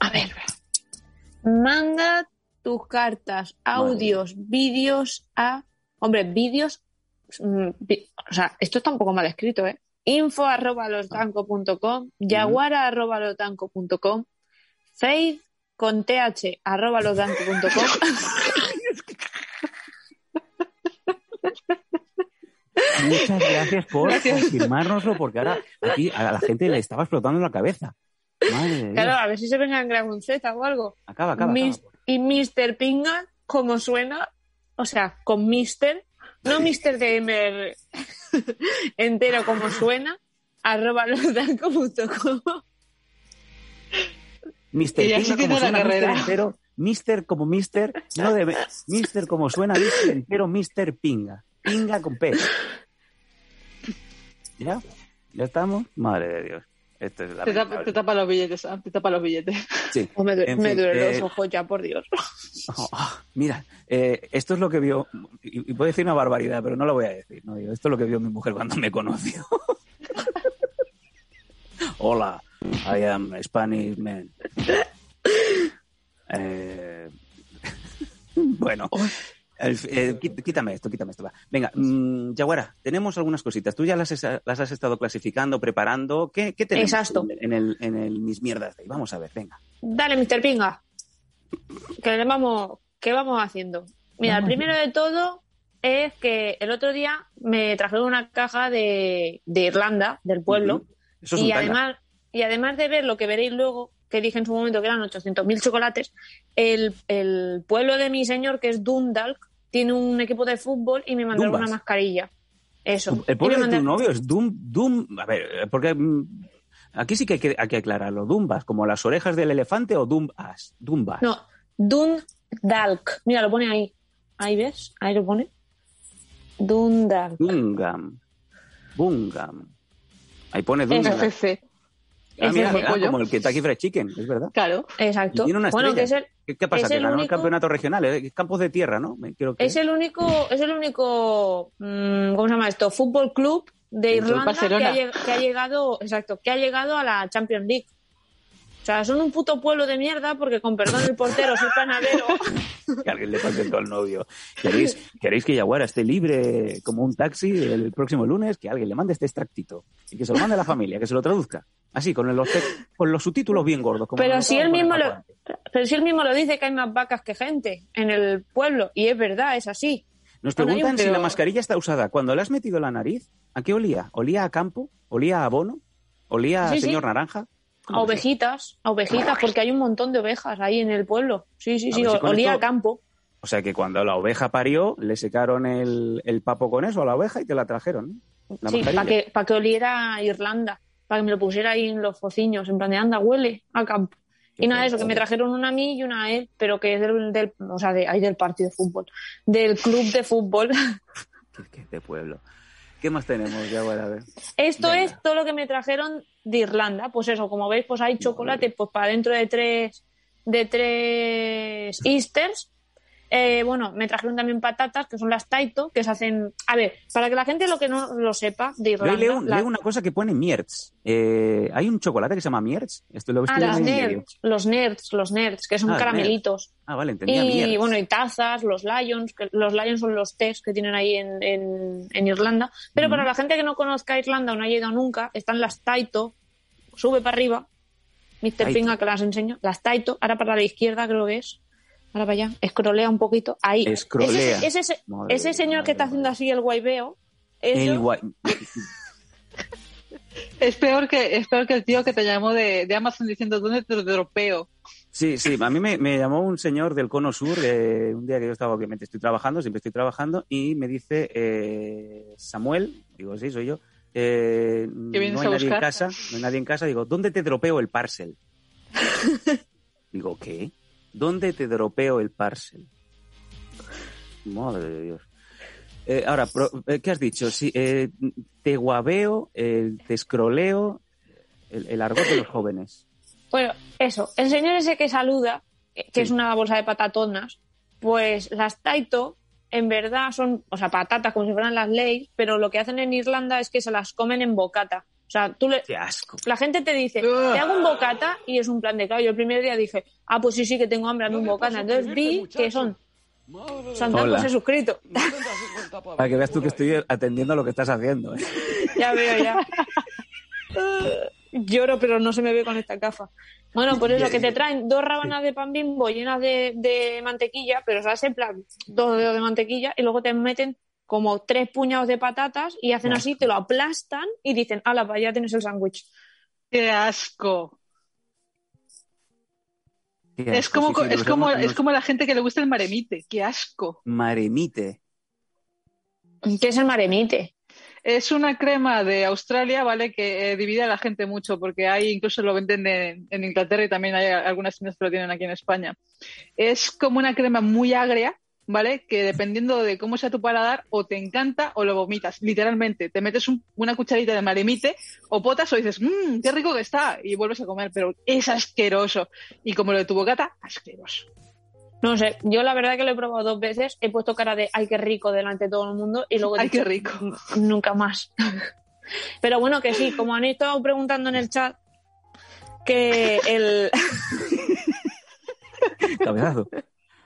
A ver. Manda tus cartas, audios, vídeos a. Hombre, vídeos. Mm, O sea, esto está un poco mal escrito, ¿eh? Info arroba losdanco.com, yaguara arroba losdanco.com, faith con th arroba losdanco.com. Muchas gracias por confirmárnoslo, porque ahora aquí a la gente le estaba explotando la cabeza. Madre de Dios. Claro, a ver si se venga en Dragon Z o algo. Acaba, acaba, Mis- acaba. y Mr. Pinga, como suena, o sea, con Mr. No Mr. Gamer entero como suena, arroba losdanco.com. Mister Y Pinga así como tiene la suena, Mister carrera. entero, Mister como Mister, no debe, Mister como suena, Mister entero, Mister Pinga. Pinga con P. ¿Ya? ¿Ya estamos? Madre de Dios. Esto es Te tapa, lamentable. te tapa los billetes, Sam, te tapa los billetes. Sí. Oh, me, du- En me fin, duelen eh, los ojos ya, por Dios. Oh, ah, mira, eh, esto es lo que vio, y, y puedo decir una barbaridad, pero no lo voy a decir. ¿no? Digo, Esto es lo que vio mi mujer cuando me conoció. Hola, I am Spanish man. Eh, bueno, eh, quí- quítame esto, quítame esto. va. Venga, mm, Yaguara, tenemos algunas cositas. Tú ya las, has- las has estado clasificando, preparando. ¿Qué, qué tenemos Exacto. en el, en el Mis Mierdas de ahí? Vamos a ver, venga. Dale, Mr. Pinga. Que le vamos, ¿Qué vamos haciendo? Mira, el Vamos. primero de todo es que el otro día me trajeron una caja de, de Irlanda, del pueblo. Eso es y además, y además de ver lo que veréis luego, que dije en su momento que eran 800.000 chocolates, el, el pueblo de mi señor, que es Dundalk, tiene un equipo de fútbol y me mandaron Dumbas. una mascarilla. Eso. El pueblo me de tu mandaron- novio es Doom, Doom, a ver, porque mm, aquí sí que hay que, hay que aclararlo, Dumbas, como las orejas del elefante o Dumbas, Dumbas. No, Dundalk. Mira, lo pone ahí. Ahí ves, ahí lo pone. Dundalk. Bungam, Bungam. Ahí pone Dundalk. Ah, mira, como el Kentucky Fried Chicken, es verdad. Claro. Exacto. Y tiene una bueno, que es el, ¿Qué, qué pasa? es Que el ganó el único- campeonato regional, ¿eh? campos de tierra, ¿no? Creo que es el único, es el único, mm, ¿cómo se llama esto? Fútbol club de El Irlanda que ha, lleg- que ha llegado, exacto, que ha llegado a la Champions League. O sea, son un puto pueblo de mierda porque, con perdón el portero, soy panadero. que alguien le pase todo al novio. ¿Queréis, ¿Queréis que Yaguara esté libre como un taxi el próximo lunes? Que alguien le mande este extractito y que se lo mande a la familia, que se lo traduzca. Así, con los, te- con los subtítulos bien gordos. Como Pero si él mismo lo, pero si él mismo lo dice que hay más vacas que gente en el pueblo. Y es verdad, es así. Nos preguntan si la mascarilla está usada. Cuando le has metido la nariz, ¿a qué olía? ¿Olía a campo? ¿Olía a abono? ¿Olía a Sí, sí. señor naranja? A ovejitas, a ovejitas, porque hay un montón de ovejas ahí en el pueblo. Sí, sí, sí, si olía esto- a campo. O sea que cuando la oveja parió, le secaron el, el papo con eso a la oveja y te la trajeron. ¿no? La Sí, para que, para que oliera a Irlanda, para que me lo pusiera ahí en los fociños, en plan de anda, huele a campo. Y nada, feo. eso, que me trajeron una a mí y una a él, pero que es del, del o sea, de, ahí del partido de fútbol, del club de fútbol. Qué- de pueblo. ¿Qué más tenemos, Yaguara? A ver. Esto Venga. es todo lo que me trajeron de Irlanda. Pues eso, como veis, pues hay chocolate pues para dentro de tres, de tres Easters. Eh, bueno, me trajeron también patatas, que son las Taito, que se hacen... A ver, para que la gente lo que no lo sepa de Yo Irlanda... leo, la- leo una cosa que pone Mierz. Eh, hay un chocolate que se llama Mierz. Esto lo Ah, medio. nerds, los nerds, los nerds, que son Ah, caramelitos. Ah, vale, entendía Y bueno, y tazas, los Lions, que los Lions son los tés que tienen ahí en, en- en Irlanda. Pero Ujú. para la gente que no conozca Irlanda o no haya ido nunca, están las Taito, sube para arriba, Mr. Pinga, que las enseño. Las Taito, ahora para la izquierda creo que es. Ahora allá. Escrolea un poquito. Ahí. Escrolea. Ese, ese, Madre ese mía, señor madre que está haciendo así el guaybeo. eso- El guay. Es peor que, es peor que el tío que te llamó de, de Amazon diciendo ¿dónde te dropeo? Sí, sí, a mí me, me llamó un señor del Cono Sur eh, un día que yo estaba, obviamente, estoy trabajando, siempre estoy trabajando, y me dice, eh, Samuel, digo, sí, soy yo, eh, ¿Qué vienes no hay a nadie en casa, no hay nadie en casa, digo, ¿dónde te dropeo el parcel? digo, ¿qué? ¿Dónde te dropeo el parcel? Madre de Dios. Eh, ahora, pro- eh, ¿qué has dicho? Eh, te guabeo, eh, te escroleo, el, el argot de los jóvenes. Bueno, eso. El señor ese que saluda, que que Sí. es una bolsa de patatonas, pues las Taito en verdad son, o sea, patatas como si fueran las leyes, pero lo que hacen en Irlanda es que se las comen en bocata. O sea, tú le, ¡Qué asco! la gente te dice, te hago un bocata y es un plan de claro. Yo el primer día dije, ah, pues sí, sí que tengo hambre, hazme un bocata. Entonces vi que son, Santaco Hola. se ha suscrito. Para que veas tú que estoy atendiendo a lo que estás haciendo. ¿eh? ya veo, ya. Lloro, pero no se me ve con esta gafa. Bueno, por eso, que te traen dos rabanas de pan bimbo llenas de, de mantequilla, pero sabes, en plan, dos dedos de mantequilla, y luego te meten como tres puñados de patatas y hacen así, te lo aplastan y dicen, ala, pues ya tienes el sándwich. ¡Qué asco! Qué Es asco, como, sí, sí, es, como, es como la gente que le gusta el maremite. ¡Qué asco! Maremite. ¿Qué es el maremite? Es una crema de Australia, ¿vale? Que eh, divide a la gente mucho, porque hay, incluso lo venden en, en Inglaterra y también hay algunas tiendas que lo tienen aquí en España. Es como una crema muy agria, ¿vale? Que dependiendo de cómo sea tu paladar, o te encanta o lo vomitas, literalmente. Te metes un- una cucharita de maremite, o potas o dices, mmm, qué rico que está, y vuelves a comer, pero es asqueroso. Y como lo de tu bocata, asqueroso. No sé, yo la verdad que lo he probado dos veces, he puesto cara de ay qué rico delante de todo el mundo y luego Ay, dicho, qué rico. "N- nunca más. Pero bueno, que sí, como han estado preguntando en el chat, que el Cabezazo.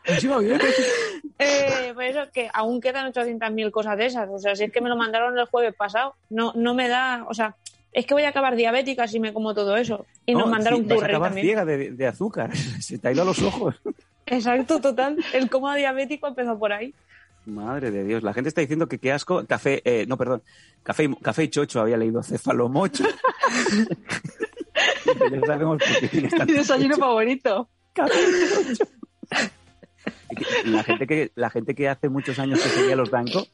eh, pues eso, que aún quedan 800.000 cosas de esas. O sea, si es que me lo mandaron el jueves pasado, no, no me da, o sea, es que voy a acabar diabética si me como todo eso. Y nos No, mandaron sí, vas a acabar también. ciega de, de azúcar. Se te ha ido a los ojos. Exacto, total. El coma diabético empezó por ahí. Madre de Dios. La gente está diciendo que qué asco. Café, eh, no, perdón. Café, café y chocho había leído cefalomocho. ya sabemos por qué Mi desayuno favorito. Café y chocho. La gente, que, la gente que hace muchos años que seguía los Danco,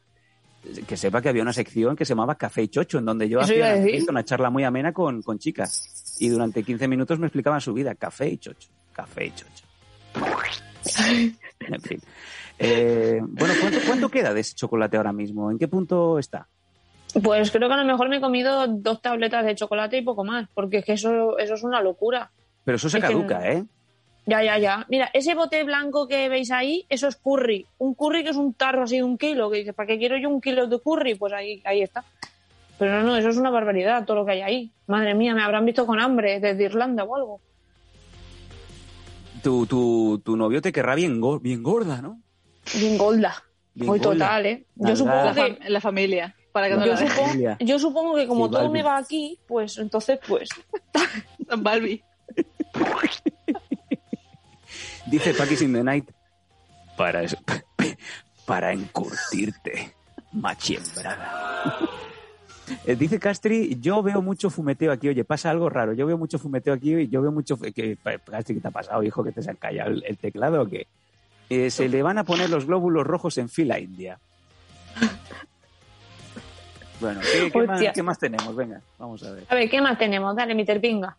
que sepa que había una sección que se llamaba Café y Chocho, en donde yo hacía una charla muy amena con, con chicas. Y durante 15 minutos me explicaban su vida. Café y Chocho. Café y Chocho. En fin. Eh, bueno, ¿cuánto, cuánto queda de ese chocolate ahora mismo? ¿En qué punto está? Pues creo que a lo mejor me he comido dos tabletas de chocolate y poco más, porque es que eso, eso es una locura. Pero eso se Es caduca. ¿eh? Ya, ya, ya. Mira, ese bote blanco que veis ahí, eso es curry. Un curry que es un tarro así de un kilo, que dices, ¿para qué quiero yo un kilo de curry? Pues ahí, ahí está. Pero no, no, eso es una barbaridad, todo lo que hay ahí. Madre mía, me habrán visto con hambre desde Irlanda o algo. Tu, tu, tu novio te querrá bien, go- bien gorda, ¿no? Bien. Bien Muy gorda. total, ¿eh? Yo Nalgada. supongo La, que, la familia. Para que no yo, la supongo, yo que como Sí, todo me va aquí, pues entonces, pues. dejen. Dice Pakis in the Night. Para, para encurtirte, machiembrada. Eh, Dice Castri, yo veo mucho fumeteo aquí. Oye, pasa algo raro. Yo veo mucho fumeteo aquí y yo veo mucho... Que, Castri, ¿qué te ha pasado, hijo? ¿Que te se ha callado el, el teclado o qué? Eh, se le van a poner los glóbulos rojos en fila india. Bueno, ¿qué, qué más, qué más tenemos? Venga, vamos a ver. A ver, ¿qué más tenemos? Dale, mi terpinga.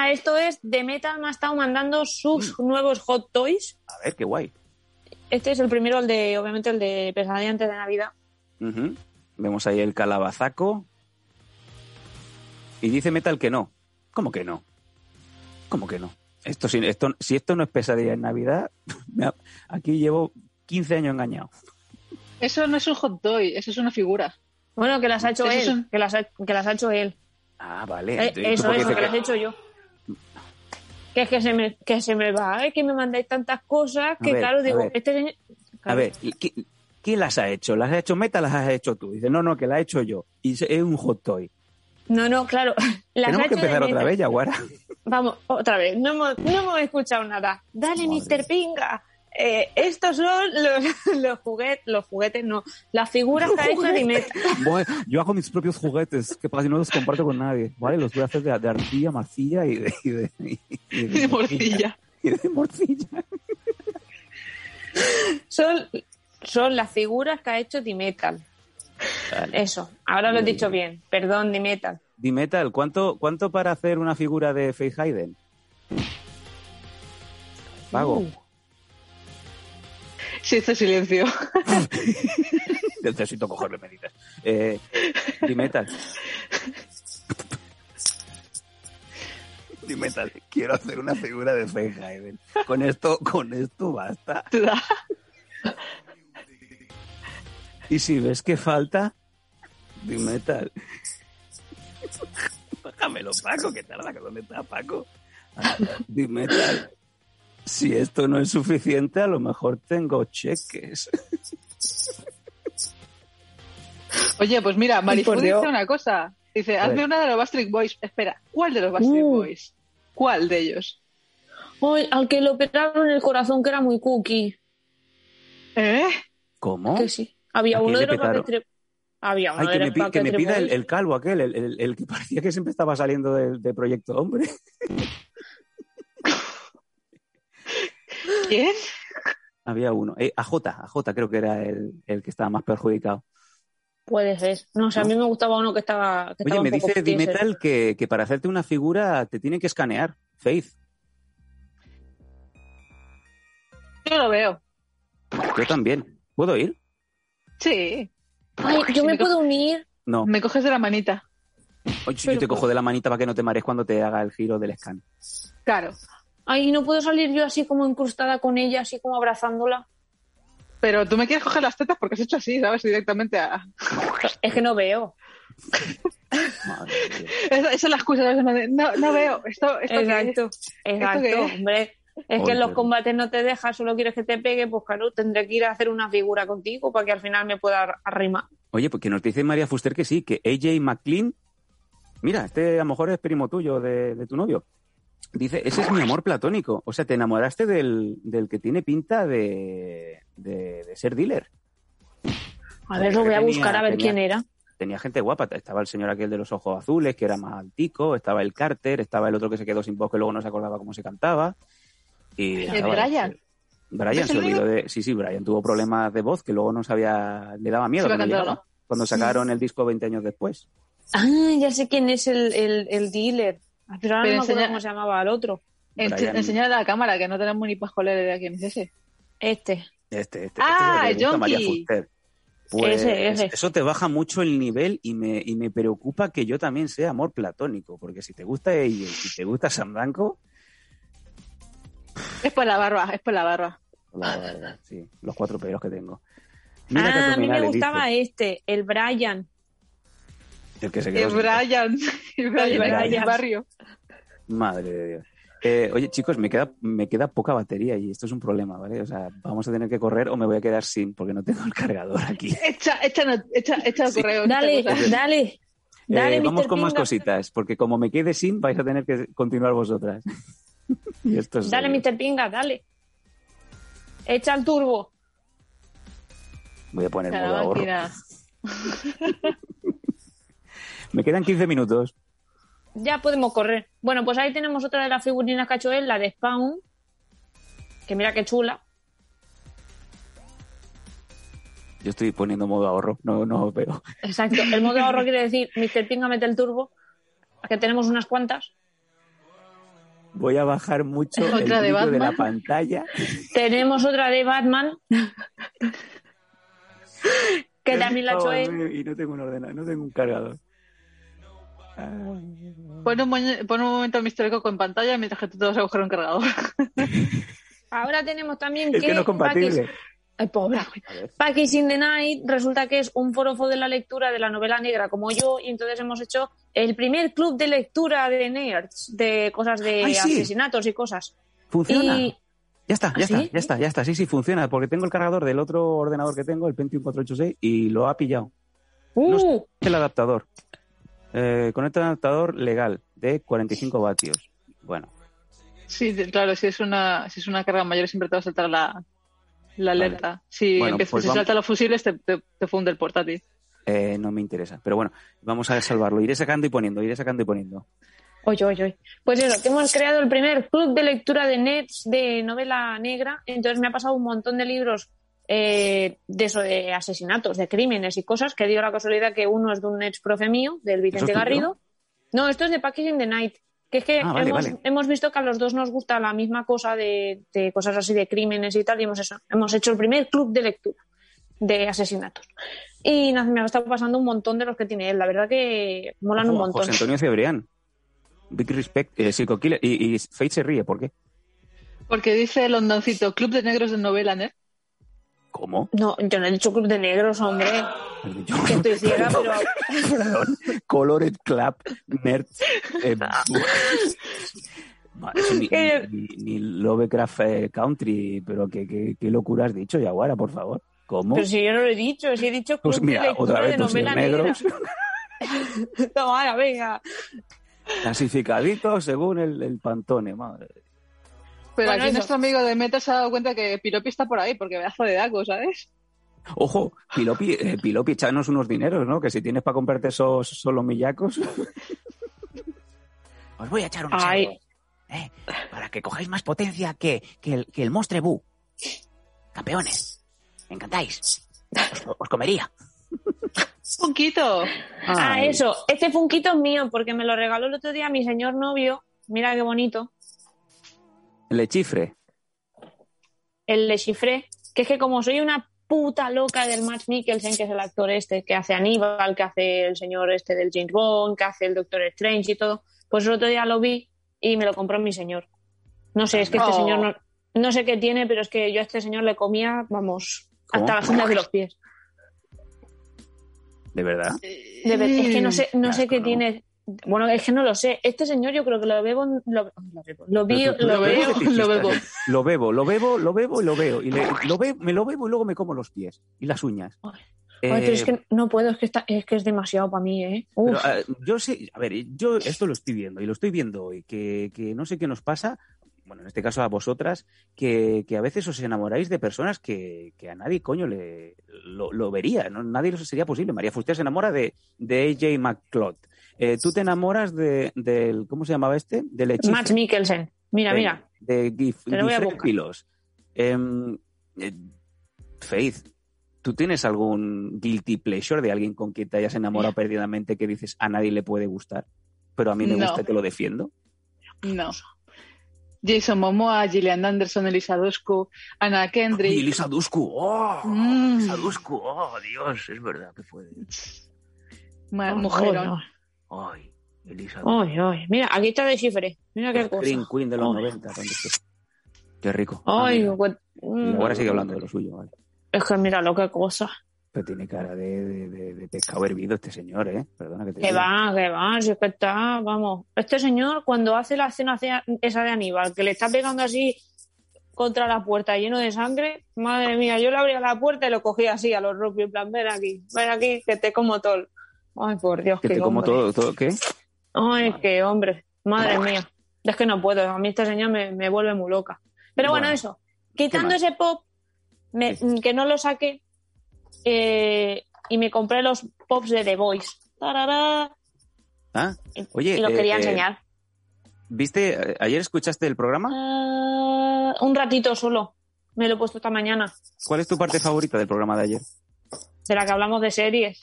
Ah, esto es de Metal, me ha estado mandando sus Mm. nuevos hot toys. A ver, qué guay. Este es el primero, el de, obviamente, el de pesadilla antes de Navidad. Vemos ahí el calabazaco. Y dice Metal que no. ¿Cómo que no? ¿Cómo que no? Esto, si, esto, si esto no es pesadilla en Navidad, aquí llevo 15 años engañado. Eso no es un hot toy, eso es una figura. Bueno, que las ha hecho él. Que, las ha, que las ha hecho él. Ah, vale. Eh, Entonces, ¿tú eso, eso, dices que las he hecho yo. Que es que se me, que se me va, es que me mandáis tantas cosas que, ver, claro, a digo, ver. este señor. A ver, ¿y ¿qué, ¿quién las ha hecho? ¿Las ha hecho Meta las has hecho tú? Dice, no, no, que la he hecho yo. Y es un hot toy. No, no, claro. las Tenemos que empezar otra vez, Yaguara. Vamos, otra vez. No hemos, no hemos escuchado nada. Dale, Madre Mr. Pinga. Eh, estos son los, los juguetes, los juguetes no, las figuras que ha hecho Dimeta. Bueno, yo hago mis propios juguetes, que para que no los comparto con nadie. Vale, los voy a hacer de, de arcilla, marcilla y de, y de, y Y de morcilla. Y de morcilla. Son, son las figuras que ha hecho Dimetal. Eso, ahora lo he dicho bien. Perdón, Dimetal. Dimetal, ¿cuánto, ¿cuánto para hacer una figura de Faith Hayden? Pago. Uh. Sí, este silencio. Necesito cogerle medidas. Eh, Dimetal. Dimetal, quiero hacer una figura de Hayden. Con esto, con esto basta. Y si ves que falta, Dimetal. Bájamelo, Paco, que tarda, que dónde está Paco. Dimetal. Si esto no es suficiente, a lo mejor tengo cheques. Oye, pues mira, Marifu dice una cosa. Dice, hazme una de los Backstreet Boys. Espera, ¿cuál de los Uh. Boys? ¿Cuál de ellos? Ay, al que le operaron el corazón, que era muy cookie. ¿Eh? ¿Cómo? Que sí. Había ¿A quién uno de los? Backstreet Había uno Ay, de que me, los pi- que me pida el, calvo aquel, el, el- el que parecía que siempre estaba saliendo del de Proyecto Hombre. ¿Quién? Había uno. Eh, AJ, AJ creo que era el, el que estaba más perjudicado. Puede ser. No, o sea, a mí me gustaba uno que estaba. Que Oye, estaba me un poco dice. Dimetal que, que para hacerte una figura te tienen que escanear. Faith. Yo lo veo. Yo también. ¿Puedo ir? Sí. Ay, yo me me puedo unir. No. Me coges de la manita. Oye, yo te cojo de la manita para que no te marees cuando te haga el giro del scan. Claro. Ay, no puedo salir yo así como incrustada con ella, así como abrazándola. Pero tú me quieres coger las tetas porque has hecho así, ¿sabes? Directamente a... Es que no veo. Madre. Esa, esa es la excusa. No, no veo. Esto, esto qué es? Exacto. Exacto, qué es? hombre. Es que en los combates no te dejas, solo quieres que te pegue, pues claro, tendré que ir a hacer una figura contigo para que al final me pueda ar- arrimar. Oye, porque nos dice María Fuster que sí, que AJ McLean. Mira, este a lo mejor es primo tuyo, de, de tu novio. Dice, ese es mi amor platónico. O sea, te enamoraste del, del que tiene pinta de, de, de ser dealer. A ver, lo voy a Tenía- buscar a ver tenía- quién era. Tenía gente guapa. Estaba el señor aquel de los ojos azules, que era más altico. Estaba el Carter. Estaba el otro que se quedó sin voz, que luego no se acordaba cómo se cantaba. Y ¿El Brian? Brian ¿Es se olvidó de... Sí, sí, Brian tuvo problemas de voz que luego no sabía... Le daba miedo cuando, llegaba, cuando sacaron el disco 20 años después. Ah, ya sé quién es el, el, el dealer. Pero ahora Pero no me enseña- cómo se llamaba el otro. Brian- Enseñale a la cámara que no tenemos ni pajolera de quién es ese. Este. Este, este, Ah, este es el María. Fuster. Pues Ese, ese. eso te baja mucho el nivel y me, y me preocupa que yo también sea amor platónico, porque si te gusta ella y si te gusta Sam Blanco, Es por la barba, es por la barba. la verdad, sí, los cuatro pelos que tengo. Mira ah, a mí me gustaba dice. este, el Brian. El que se quedó Brian. El Brian, Brian. barrio. Madre de Dios. Eh, oye, chicos, me queda, me queda poca batería y esto es un problema, ¿vale? O sea, vamos a tener que correr o me voy a quedar sin, porque no tengo el cargador aquí. Echa, echa, echa, echa el Sí. correo. Dale, dale. Dale, Eh, vamos Mr. con más cositas, porque como me quede sin, vais a tener que continuar vosotras. y esto es Dale, serio. Mr. Pinga, dale. Echa el turbo. Voy a poner modo ahorro. Me quedan 15 minutos. Ya podemos correr. Bueno, pues ahí tenemos otra de las figurinas que ha hecho él, la de Spawn. Que mira qué chula. Yo estoy poniendo modo ahorro, no, no veo. Exacto. El modo ahorro quiere decir, Mr. Pinga mete el turbo. Que tenemos unas cuantas. Voy a bajar mucho el Otra de brillo de la pantalla. Tenemos otra de Batman. que también la ha hecho él. Y no tengo un ordenador, no tengo un cargador. Pon un, pon un momento histórico en pantalla mientras que tú te vas a coger un cargador. Ahora tenemos también Es que no es compatible. Package- Ay, pobre. Package in the Night resulta que es un forofo de la lectura de la novela negra como yo y entonces hemos hecho el primer club de lectura de nerds de cosas de Ay, sí. asesinatos y cosas. Funciona. Y Ya está, ya ¿Ah, está, ya está, ya está. Sí, sí, funciona. Porque tengo el cargador del otro ordenador que tengo, el Pentium 486, y lo ha pillado. uh, No El adaptador. Eh, conecta un adaptador legal de 45 vatios. Bueno, Sí, claro, si es una, si es una carga mayor siempre te va a saltar la, la alerta. Si Bueno, empiezas pues si vamos- saltan los fusibles te, te, te funde el portátil. eh, no me interesa. Pero bueno, vamos a salvarlo. Iré sacando y poniendo, iré sacando y poniendo. Oye, oye, oye. Pues eso, que hemos creado el primer club de lectura de Nets de novela negra. Entonces me ha pasado un montón de libros eh, de eso, de asesinatos, de crímenes y cosas, que dio la casualidad que uno es de un ex profe mío, del Vicente? Garrido. No, esto es de Packaging the Night. Que es que Ah, vale, hemos, vale. hemos visto que a los dos nos gusta la misma cosa de, de cosas así de crímenes y tal, y hemos, eso, hemos hecho el primer club de lectura de asesinatos. Y nada, me ha estado pasando un montón de los que tiene él. La verdad que molan un montón. José Antonio Cebrián. Big Respect, eh, Psycho Killer. Y, y Fate se ríe, ¿por qué? Porque dice el hondoncito, Club de Negros de Novela, ¿eh? ¿Cómo? No, yo no he dicho club de negros, hombre. Que estoy ciega, pero. Perdón. Colored Club, Nerd. eh, ni, Eh. ni- ni Lovecraft eh, Country, pero qué, qué, qué locura has dicho, Yaguara, por favor. ¿Cómo? Pero si yo no lo he dicho, si he dicho club Pues mira, de otra vez de novela negros negra. Toma, venga. clasificaditos según el, el Pantone, madre. Pero Bueno, aquí eso. nuestro amigo de Meta se ha dado cuenta que Piropi está por ahí, porque pedazo de daco, ¿sabes? Ojo, Pilopi, eh, Pilopi, échanos unos dineros, ¿no? Que si tienes para comprarte esos solo millacos. Os voy a echar unos Ay. euros, ¿eh? Para que cojáis más potencia que, que el, que el Monstre Bu. Campeones. Me encantáis. Os, os comería. Un poquito. Ah, eso. Este funquito es mío porque me lo regaló el otro día mi señor novio. Mira qué bonito. Le chifre. El Le Chiffré. Que es que como soy una puta loca del Matt Mikkelsen, que es el actor este, que hace Aníbal, que hace el señor este del James Bond, que hace el Doctor Strange y todo, pues el otro día lo vi y me lo compró mi señor. No sé, es que este Oh. señor no, no sé qué tiene, pero es que yo a este señor le comía, vamos, ¿Cómo? hasta las uñas de los pies. De verdad. De ver- es que no sé, no sé qué ¿no? tiene. Bueno, es que no lo sé. Este señor yo creo que lo bebo, lo, lo bebo, lo tú lo veo. fetichista, lo bebo. ¿eh? Lo bebo, lo bebo, lo bebo y lo veo. Y le- lo ve- me lo bebo y luego me como los pies y las uñas. Ay. Eh, Ay, pero es que no puedo, es que, está, es que es demasiado para mí, ¿eh? Pero, ah, yo sé, a ver, yo esto lo estoy viendo y lo estoy viendo hoy, que, que no sé qué nos pasa, bueno, en este caso a vosotras, que, que a veces os enamoráis de personas que, que a nadie coño le lo, lo vería, ¿no? nadie lo sería posible. María Fuster se enamora de, de AJ McCloud. Eh, tú te enamoras de, del, ¿cómo se llamaba este? Del hechizo. Matt Mikkelsen. Mira, Venga, mira. De Gif. Pilos. Em, eh, Faith, ¿tú tienes algún guilty pleasure de alguien con quien te hayas enamorado perdidamente que dices a nadie le puede gustar, pero a mí me No. gusta y te lo defiendo? No. Jason Momoa, Gillian Anderson, Elisa Dushku, Anna Kendrick. Uy, Elisa Dushku, ¡oh! Mm. Elisa Dushku, ¡oh, Dios! Es verdad que fue. Ma- Ay, mujerón. ¡Ay! Dushku. Ay, ay. Mira, aquí está de Chifre. Mira qué cosa. Green Queen de los Ay. 90. ¿dónde está? Qué rico. Ah, Ay, mira. pues- Y ahora sigue hablando de lo suyo, vale. Es que mira lo que cosa. Pero tiene cara de, de, de- de pescado hervido este señor, ¿eh? Perdona que te Que va, que va, si es que está, vamos. Este señor, cuando hace la escena esa de Aníbal, que le está pegando así contra la puerta lleno de sangre, madre mía, yo le abría la puerta y lo cogía así a los Rocky, en plan, ven aquí, ven aquí, que te como todo. Ay, por Dios, Que qué te como todo, todo, ¿qué? Ay, qué hombre, madre mía. Es que no puedo, a mí este señor me, me vuelve muy loca. Pero bueno, Bueno, eso, quitando ese pop, me- Sí. que no lo saqué, eh, y me compré los pops de The Voice. Tarará. Ah, Oye, y eh, quería eh, enseñar. ¿viste? eh, ¿Ayer escuchaste el programa? Ah, un ratito solo. Me lo he puesto esta mañana. ¿Cuál es tu parte favorita del programa de ayer? De la que hablamos de series.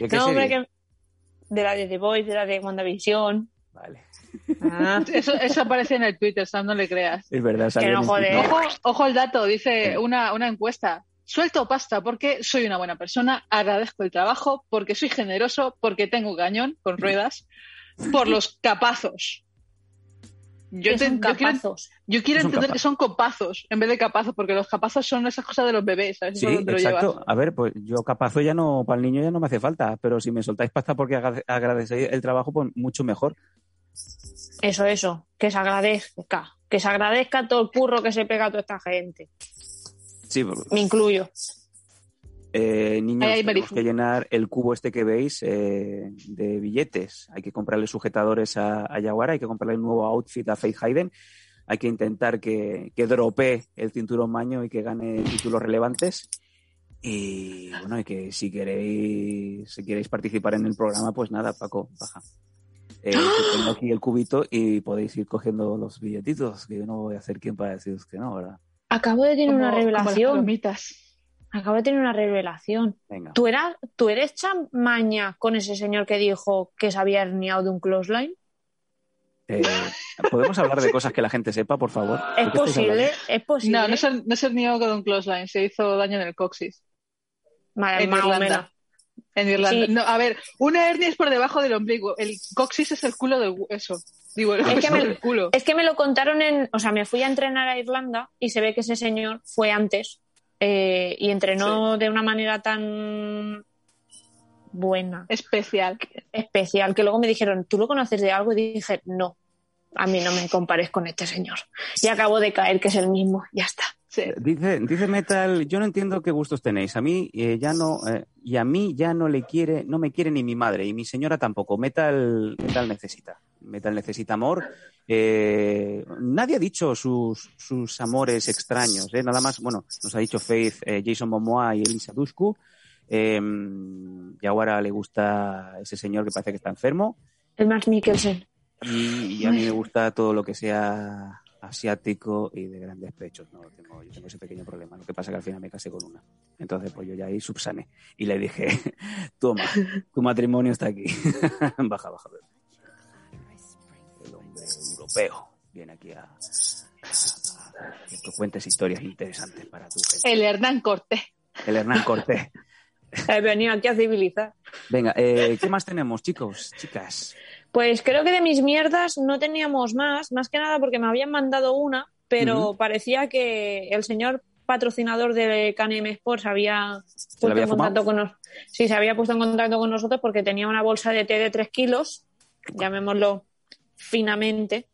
¿De qué No, hombre, serie? que... De la de The Voice, de la de WandaVision. Vale. Ah, Eso, eso aparece en el Twitter, Sam, no le creas. Es verdad, salió no en el jode. Twitter. Ojo, ojo al dato, dice una, una encuesta. Suelto pasta porque soy una buena persona, agradezco el trabajo, porque soy generoso, porque tengo cañón con ruedas, por los capazos. Yo, que te- son yo quiero, yo entender capazos. que son copazos en vez de capazos, porque los capazos son esas cosas de los bebés, Sí, lo exacto. llevas. A ver, pues yo capazo ya no, para el niño ya no me hace falta, pero si me soltáis pasta porque agrade- agradecéis el trabajo, pues mucho mejor. Eso, eso. Que se agradezca. Que se agradezca todo el curro que se pega a toda esta gente. Sí, porque- Me incluyo. Eh, niños, tenemos que llenar el cubo este que veis eh, de billetes. Hay que comprarle sujetadores a, a Yaguara, hay que comprarle un nuevo outfit a Faith Hayden. Hay que intentar que, que dropee el cinturón maño y que gane títulos relevantes. Y bueno, y que si queréis, si queréis participar en el programa, pues nada, Paco, baja. Eh, que tengo aquí el cubito y podéis ir cogiendo los billetitos, que yo no voy a hacer quien para deciros que no, ¿verdad? Acabo de tener Como- una como las revelación. Acabo de tener una revelación. Venga. ¿Tú, eras, ¿Tú eres chamaña con ese señor que dijo que se había herniado de un clothesline? Eh, ¿Podemos hablar de cosas que la gente sepa, por favor? ¿De ¿Es posible? ¿Es posible? No, no se, no se hernió con un clothesline, se hizo daño en el coxis. Vale, en más o Irlanda. menos. En Irlanda. Sí. No, a ver, una hernia es por debajo del ombligo. El coxis es el culo del eso. Digo, el Es que hueso me- del culo. Es que me lo contaron en. O sea, me fui a entrenar a Irlanda y se ve que ese señor fue antes eh, y entrenó de una manera tan buena, Especial. especial, que luego me dijeron, ¿tú lo conoces de algo? Y dije, no, a mí no me compares con este señor. Y acabo de caer que es el mismo, ya está. Sí. Dice, dice Metal, yo no entiendo qué gustos tenéis. A mí eh, ya no, eh, y a mí ya no le quiere, no me quiere ni mi madre, y mi señora tampoco. Metal, Metal necesita. Metal necesita amor. Eh, nadie ha dicho sus, sus amores extraños, ¿eh? Nada más, bueno, nos ha dicho Faith, eh, Jason Momoa y Elisa Dushku. Y ahora le gusta ese señor que parece que está enfermo. El Max Mikkelsen. Y, y a mí me gusta todo lo que sea asiático y de grandes pechos. No, tengo, yo tengo ese pequeño problema. Lo que pasa es que al final me casé con una. Entonces, pues yo ya ahí subsané. Y le dije, toma, tu matrimonio está aquí. baja, baja. bebé. Europeo viene aquí a, que te cuentes historias interesantes para tu gente. El Hernán Cortés. El Hernán Cortés. He venido aquí a civilizar. Venga, eh, ¿qué más tenemos, chicos, chicas? Pues creo que de mis mierdas no teníamos más, más que nada porque me habían mandado una, pero parecía que el señor patrocinador de KNM Sports había puesto había en contacto con nosotros. Sí, se había puesto en contacto con nosotros porque tenía una bolsa de té de 3 kilos, llamémoslo finamente.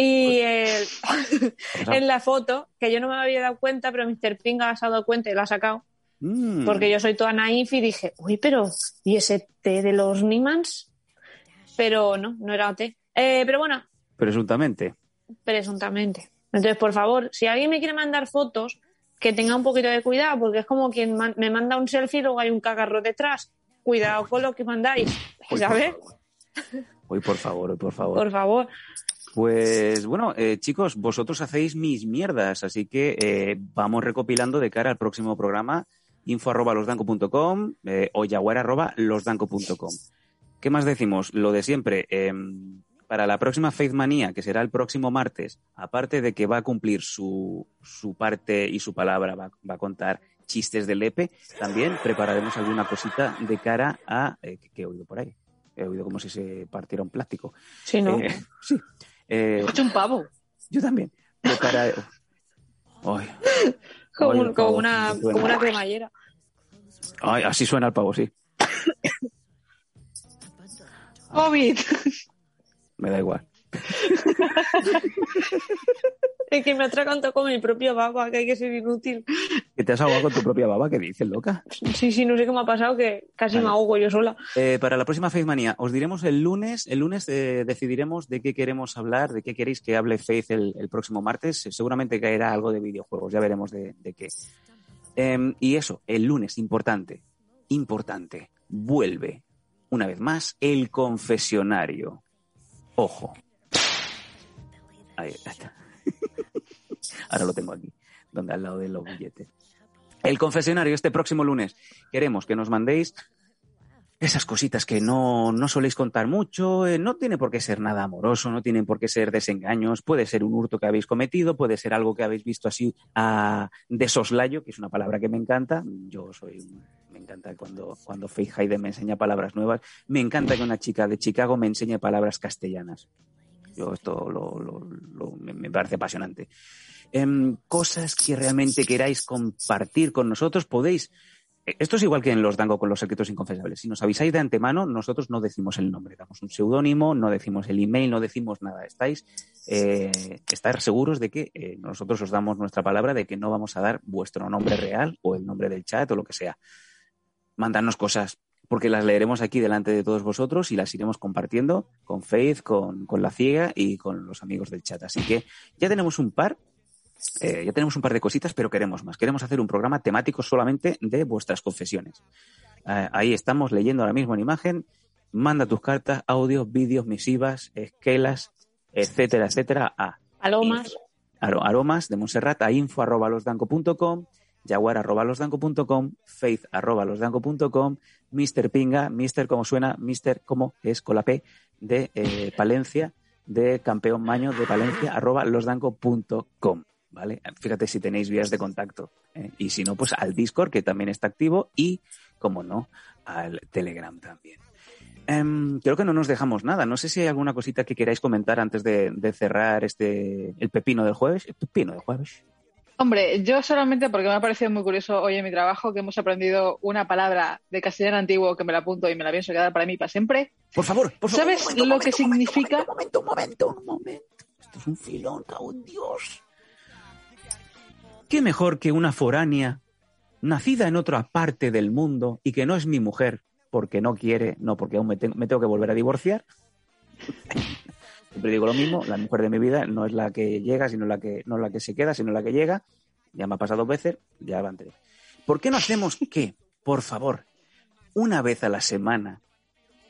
Y eh, en la foto, que yo no me había dado cuenta, pero Mr. Pinga se ha dado cuenta y la ha sacado, Mm. porque yo soy toda naif y dije, uy, pero ¿y ese té de los Nimans? Pero no, no era té. Eh, pero bueno, Presuntamente. presuntamente. Entonces, por favor, si alguien me quiere mandar fotos, que tenga un poquito de cuidado, porque es como quien man- me manda un selfie y luego hay un cagarro detrás. Cuidado con lo que mandáis, ¿sabes? Por favor. Hoy, por favor, hoy, por favor. Por favor. Pues bueno, eh, chicos, vosotros hacéis mis mierdas, así que eh, vamos recopilando de cara al próximo programa info arroba losdanco.com eh, o yaguara arroba losdanco.com. ¿Qué más decimos? Lo de siempre. em, para la próxima Faith Manía, que será el próximo martes, aparte de que va a cumplir su, su parte y su palabra, va, va a contar chistes de Lepe, también prepararemos alguna cosita de cara a... eh, ¿qué, qué he oído por ahí? He oído como si se partiera un plástico. Si no, Eh, sí. Eh, un pavo. yo también. De cara a- Ay, como, ay, como una, como una cremallera. ay, así suena el pavo, sí. COVID. Me da igual. Es que me atraganto con mi propio baba, que hay que ser inútil. ¿Que te has ahogado con tu propia baba? ¿Qué dices, loca? Sí, sí, no sé qué me ha pasado, que casi Vale. me ahogo yo sola. Eh, para la próxima Faith Manía, os diremos el lunes. El lunes eh, decidiremos de qué queremos hablar, de qué queréis que hable Faith el, el próximo martes. Seguramente caerá algo de videojuegos, ya veremos de, de qué. Em, y eso, el lunes, importante, importante, vuelve una vez más el confesionario. Ojo. Ahí está. Ahora lo tengo aquí, donde al lado de los billetes. El confesionario este próximo lunes. Queremos que nos mandéis esas cositas que no, no soléis contar mucho, eh, no tiene por qué ser nada amoroso, no tienen por qué ser desengaños, puede ser un hurto que habéis cometido, puede ser algo que habéis visto así a, de soslayo, que es una palabra que me encanta. Yo soy, me encanta cuando, cuando Faith Hayden me enseña palabras nuevas, me encanta que una chica de Chicago me enseñe palabras castellanas. Yo esto lo, me, parece apasionante. Em, cosas que realmente queráis compartir con nosotros, podéis esto es igual que en los Dango con los secretos inconfesables. Si nos avisáis de antemano, nosotros no decimos el nombre, damos un seudónimo, no decimos el email, no decimos nada. Estáis, eh, estar seguros de que eh, nosotros os damos nuestra palabra de que no vamos a dar vuestro nombre real o el nombre del chat o lo que sea. mandarnos cosas, porque las leeremos aquí delante de todos vosotros y las iremos compartiendo con Faith, con, con la ciega y con los amigos del chat. Así que ya tenemos un par, eh, ya tenemos un par de cositas, pero queremos más. Queremos hacer un programa temático solamente de vuestras confesiones. Eh, ahí estamos leyendo ahora mismo en imagen. Manda tus cartas, audios, vídeos, misivas, esquelas, etcétera, etcétera, a Palomas. aro- aromas de Montserrat a info arroba losdanco.com, jaguar arroba losdanco.com, faith arroba losdanco.com, Mr. Pinga, Mr. como suena, Mr. como es con la P de eh, Palencia, de campeón maño de Palencia arroba losdanco.com. ¿Vale? Fíjate si tenéis vías de contacto. ¿eh? Y si no, pues al Discord, que también está activo, y, como no, al Telegram también. Em, creo que no nos dejamos nada. No sé si hay alguna cosita que queráis comentar antes de, de cerrar este el pepino del jueves. El pepino del jueves. Hombre, yo solamente porque me ha parecido muy curioso hoy en mi trabajo que hemos aprendido una palabra de castellano antiguo que me la apunto y me la pienso quedar para mí para siempre. Por favor, por favor. ¿Sabes un momento, lo un que momento, un momento, significa? Un momento, un momento, un momento. Esto es un filón, en Dios. ¿Qué mejor que una foránea nacida en otra parte del mundo y que no es mi mujer porque no quiere, no porque aún me, tengo- me tengo que volver a divorciar? Siempre digo lo mismo, la mujer de mi vida no es la que llega, sino la que, no la que se queda, sino la que llega. Ya me ha pasado dos veces, ya van tres. ¿Por qué no hacemos que, por favor, una vez a la semana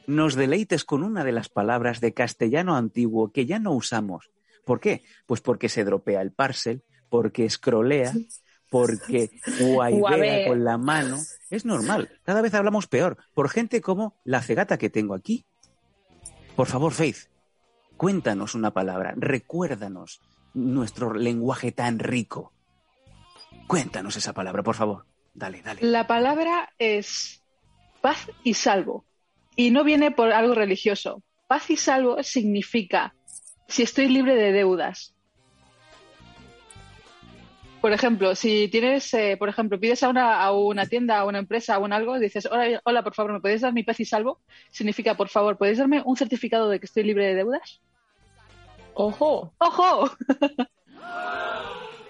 nos deleites con una de las palabras de castellano antiguo que ya no usamos? ¿Por qué? Pues porque se dropea el parcel, porque scrollea, porque guaidea con la mano. Es normal, cada vez hablamos peor, por gente como la cegata que tengo aquí. Por favor, Faith, cuéntanos una palabra, recuérdanos nuestro lenguaje tan rico. Cuéntanos esa palabra, por favor. Dale, dale. La palabra es paz y salvo. Y no viene por algo religioso. Paz y salvo significa si estoy libre de deudas. Por ejemplo, si tienes, eh, por ejemplo, pides a una, a una tienda, a una empresa, a un algo, dices, hola, hola, por favor, ¿me podéis dar mi paz y salvo? Significa, por favor, ¿podéis darme un certificado de que estoy libre de deudas? Ojo. ¡Ojo!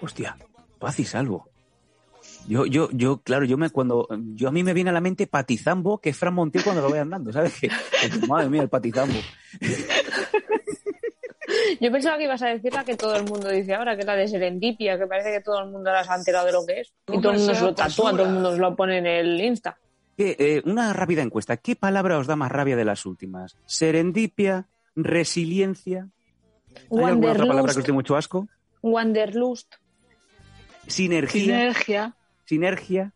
Hostia, paz y salvo. Yo, yo, yo, claro, yo me cuando yo a mí me viene a la mente Patizambo, que es Fran Montiel cuando lo voy andando, ¿sabes? Que, que, madre mía, el Patizambo. Yo pensaba que ibas a decir la que todo el mundo dice ahora, que es la de serendipia, que parece que todo el mundo ahora se ha enterado de lo que es. Y todo el mundo se lo tatúa, todo el mundo se lo pone en el Insta. Eh, una rápida encuesta. ¿Qué palabra os da más rabia de las últimas? Serendipia, resiliencia. ¿Hay alguna otra palabra que os Wanderlust. dé mucho asco? Wanderlust. Sinergia, Sinergia. sinergia.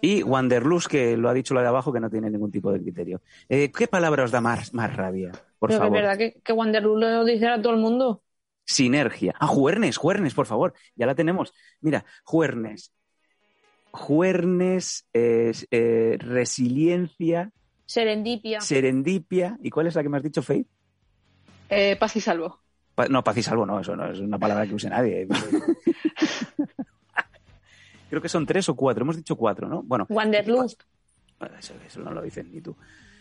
Y Wanderlust, que lo ha dicho la de abajo, que no tiene ningún tipo de criterio. Eh, ¿Qué palabra os da más, más rabia? Por Pero que es favor. verdad que, que Wanderlust lo dice a todo el mundo. Sinergia. Ah, Juernes, Juernes, por favor. Ya la tenemos. Mira, Juernes. Juernes, eh, eh, resiliencia, Serendipia. serendipia. ¿Y cuál es la que me has dicho, Faith? Eh, paz y salvo. Pa- no, paz y salvo, no, eso no es una palabra que use nadie. Creo que son tres o cuatro. Hemos dicho cuatro, ¿no? Bueno, Wanderlust. eso, eso no lo dices ni tú.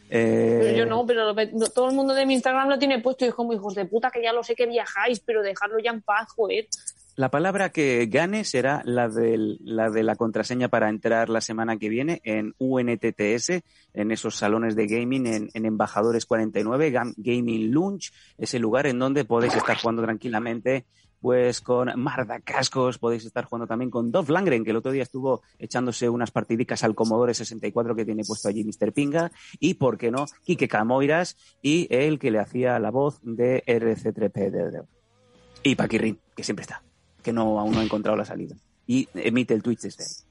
Eh, Pero yo no, pero lo todo el mundo de mi Instagram lo tiene puesto y es como hijos de puta que ya lo sé que viajáis, pero dejadlo ya en paz, joder. La palabra que gane será la, del- la de la contraseña para entrar la semana que viene en UNTTS, en esos salones de gaming, en, en Embajadores 49, Gam- Gaming Lunch, ese lugar en donde podéis estar jugando tranquilamente pues con Marda Cascos, podéis estar jugando también con Dolph Langren, que el otro día estuvo echándose unas partidicas al Commodore 64 que tiene puesto allí Mr. Pinga, y, ¿por qué no?, Quique Camoiras y el que le hacía la voz de RC3P. Y Paquirrin, que siempre está que no aún no ha encontrado la salida. Y emite el Twitch desde ahí.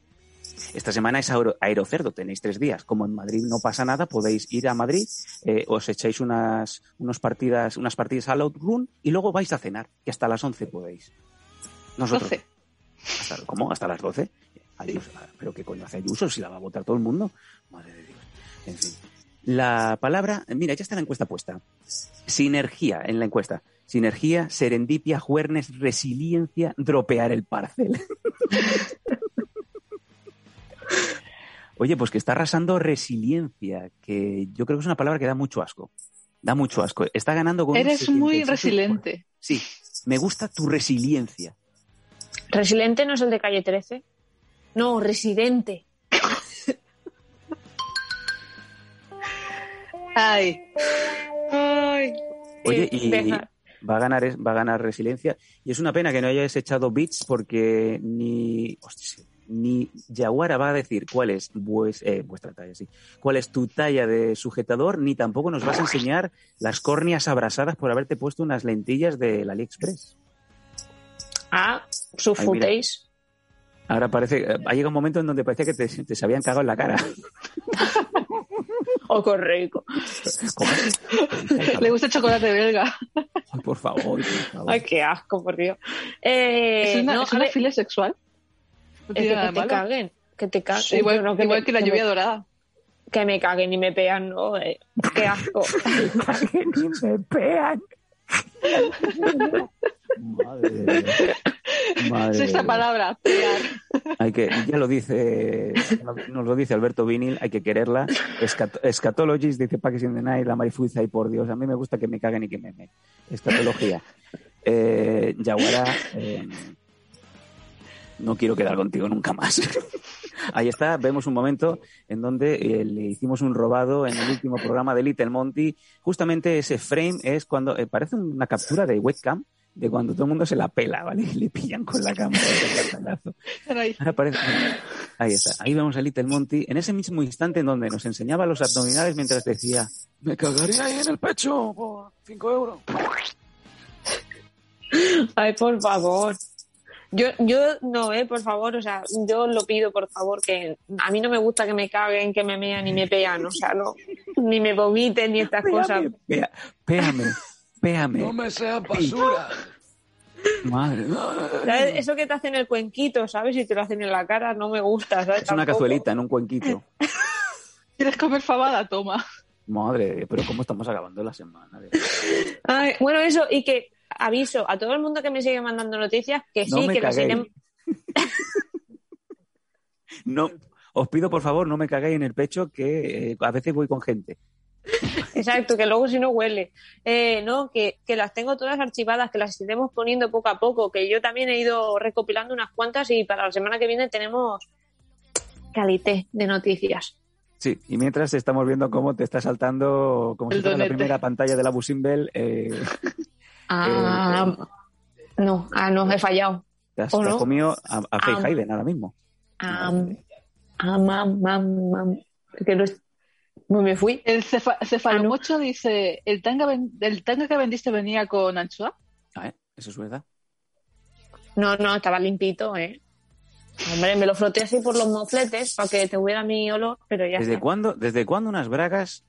Esta semana es Aero- Aerocerdo, tenéis tres días. Como en Madrid no pasa nada, podéis ir a Madrid, eh, os echáis unas, unos partidas, unas partidas al Outrun y luego vais a cenar, que hasta las 11 podéis. Nosotros. 12. Hasta, ¿Cómo? ¿Hasta las 12? Ayuso, ¿Pero qué coño hace Ayuso si la va a votar todo el mundo? Madre de Dios. En fin. La palabra, mira, ya está la encuesta puesta. Sinergia en la encuesta. Sinergia, serendipia, juernes, resiliencia, dropear el parcel. Oye, pues que está arrasando resiliencia, que yo creo que es una palabra que da mucho asco. Da mucho asco. Está ganando con Eres muy 77%. resiliente. Sí, me gusta tu resiliencia. Resilente no es el de calle 13. No, residente. Ay, Ay. Oye, y deja. va a ganar va a ganar resiliencia. Y es una pena que no hayáis echado bits porque ni hostia, ni Yaguara va a decir cuál es vues- eh, vuestra talla, sí. Cuál es tu talla de sujetador, ni tampoco nos vas a enseñar las córneas abrasadas por haberte puesto unas lentillas del AliExpress. Ah, footage. Ahora parece, eh, ha llegado un momento en donde parece que te, te se habían cagado en la cara. O correcto. ¿Cómo? le gusta el chocolate belga. Ay, por favor, por favor. Ay, qué asco, por Dios. Eh, ¿Es una, no, es a una ver, filia sexual? No es tiene que, te caguen. Que te caguen. Sí, igual, me- que la me- lluvia dorada. Que me caguen y me pegan, no. eh, qué asco. me pegan. Madre de Dios. Madre Es de esta Dios. palabra. Hay que, ya lo dice, nos lo dice Alberto Vinil, hay que quererla. Escat- Escatologist dice Packers in the Night, la marifuiza y por Dios, a mí me gusta que me caguen y que me me. Escatología. Eh, Yaguara, eh, no quiero quedar contigo nunca más. Ahí está, vemos un momento en donde eh, le hicimos un robado en el último programa de Little Monty. Justamente ese frame es cuando eh, parece una captura de webcam de cuando todo el mundo se la pela, ¿vale? Y le pillan con la cámara. Ahora Ahí está. Ahí vemos a Little Monty en ese mismo instante en donde nos enseñaba los abdominales mientras decía, Me cagaría ahí en el pecho por 5 euros. Ay, por favor. Yo, yo no, eh, por favor, o sea, yo lo pido, por favor, que a mí no me gusta que me caguen, que me mean ni me pegan, o sea, no, ni me vomiten ni estas cosas. péame, péame, péame. No me seas basura. Madre. ¿Sabes? Eso que te hacen el cuenquito, ¿sabes? Y te lo hacen en la cara, no me gusta, ¿sabes? Es una Tampoco. cazuelita en un cuenquito. ¿Quieres comer fabada? Toma. Madre, pero ¿cómo estamos acabando la semana? Ay, bueno, eso, y que aviso a todo el mundo que me sigue mandando noticias que No sí, que las iremos. No, os pido por favor no me cagáis en el pecho que eh, a veces voy con gente. Exacto, que luego si no huele. Eh, no, que, que las tengo todas archivadas, que las iremos poniendo poco a poco, que yo también he ido recopilando unas cuantas y para la semana que viene tenemos calité de noticias. Sí, y mientras estamos viendo cómo te está saltando, como El si fuera la primera pantalla de la Busimbel, eh, Ah, no, ah, no, he fallado. te has, ¿O te has no? comido a, a Faye Ah. Hayden ahora mismo. Ah, ah, mam, mam, mam. Que no es- pues me fui. El cefa- cefalomocho dice, ¿el tanga, ven- ¿el tanga que vendiste venía con anchoa? Ah, ¿eh? Eso es verdad. No, no, estaba limpito, ¿eh? Hombre, me lo froté así por los mofletes para que te hubiera mi olor, pero ya ¿Desde está. cuándo, ¿Desde cuándo unas bragas,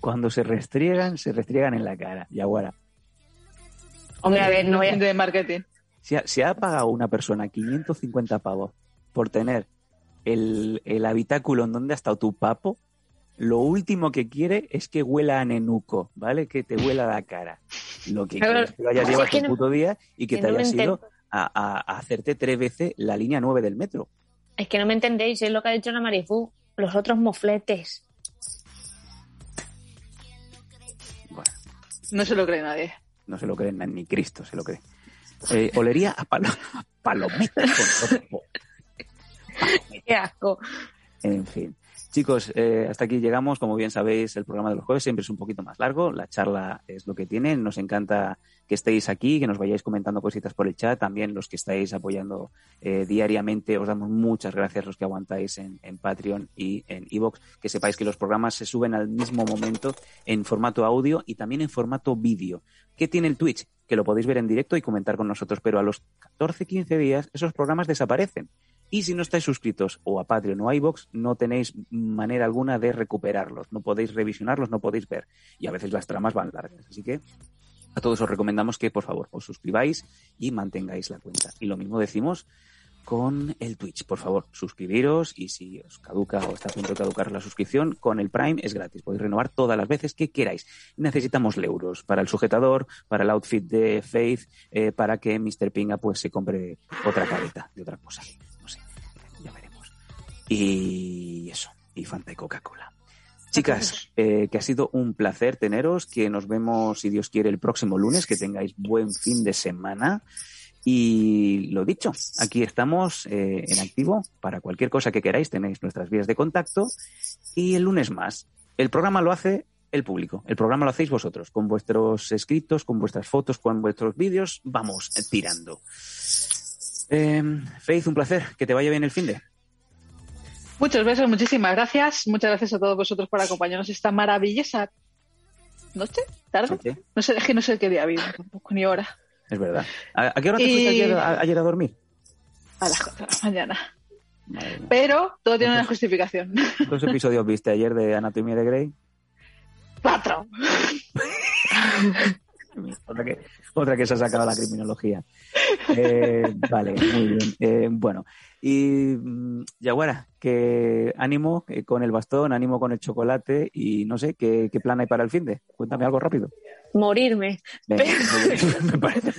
cuando se restriegan, se restriegan en la cara? Yaguara. Hombre, a ver, no voy a... De marketing. Si ha, si ha pagado una persona 550 pavos por tener el, el habitáculo en donde ha estado tu papo, lo último que quiere es que huela a nenuco, ¿vale? Que te huela la cara. Lo que Pero- quiere es que lo hayas llevado es que todo el no- puto día y que, que te no hayas ido a, a- a hacerte tres veces la línea 9 del metro. Es que no me entendéis, es lo que ha dicho la Marifú. Los otros mofletes. Bueno, No se lo cree nadie. No se lo creen ni Cristo, se lo cree. Eh, olería a, palo, a palometa con. Qué asco. En fin. Chicos, eh, hasta aquí llegamos. Como bien sabéis, el programa de los jueves siempre es un poquito más largo. La charla es lo que tiene. Nos encanta que estéis aquí, que nos vayáis comentando cositas por el chat. También los que estáis apoyando eh, diariamente, os damos muchas gracias los que aguantáis en, en Patreon y en Evox. Que sepáis que los programas se suben al mismo momento en formato audio y también en formato vídeo. ¿Qué tiene el Twitch? Que lo podéis ver en directo y comentar con nosotros, pero a los 14-15 días esos programas desaparecen. Y si no estáis suscritos o a Patreon o a iVoox, no tenéis manera alguna de recuperarlos. No podéis revisionarlos, no podéis ver. Y a veces las tramas van largas. Así que a todos os recomendamos que, por favor, os suscribáis y mantengáis la cuenta. Y lo mismo decimos con el Twitch. Por favor, suscribiros y si os caduca o está a punto de caducar la suscripción, con el Prime es gratis. Podéis renovar todas las veces que queráis. Necesitamos euros para el sujetador, para el outfit de Faith, eh, para que Mr. Pinga pues se compre otra careta de otra cosa. No sé, ya veremos. Y eso, y Fanta y Coca-Cola. Chicas, eh, que ha sido un placer teneros, que nos vemos, si Dios quiere, el próximo lunes, que tengáis buen fin de semana. Y lo dicho, aquí estamos eh, en activo para cualquier cosa que queráis, tenéis nuestras vías de contacto y el lunes más. El programa lo hace el público. El programa lo hacéis vosotros, con vuestros escritos, con vuestras fotos, con vuestros vídeos. Vamos tirando. Eh, Faith, un placer. Que te vaya bien el fin de. Muchos besos, muchísimas gracias. Muchas gracias a todos vosotros por acompañarnos esta maravillosa noche, tarde. No sé, es que no sé qué día vivo tampoco, ni hora. Es verdad. ¿A, qué hora te Y- fuiste ayer a, ayer a dormir? A las 4 de la mañana. Madre. Pero todo tiene una justificación. ¿Cuántos episodios viste ayer de Anatomía de Grey? ¡Cuatro! Otra que, otra que se ha sacado la criminología. Eh, vale, muy bien. Eh, bueno, y mm, Yaguara, que ánimo eh, con el bastón, ánimo con el chocolate y no sé, ¿qué, qué plan hay para el fin de? Cuéntame algo rápido. Morirme. Venga, me parece.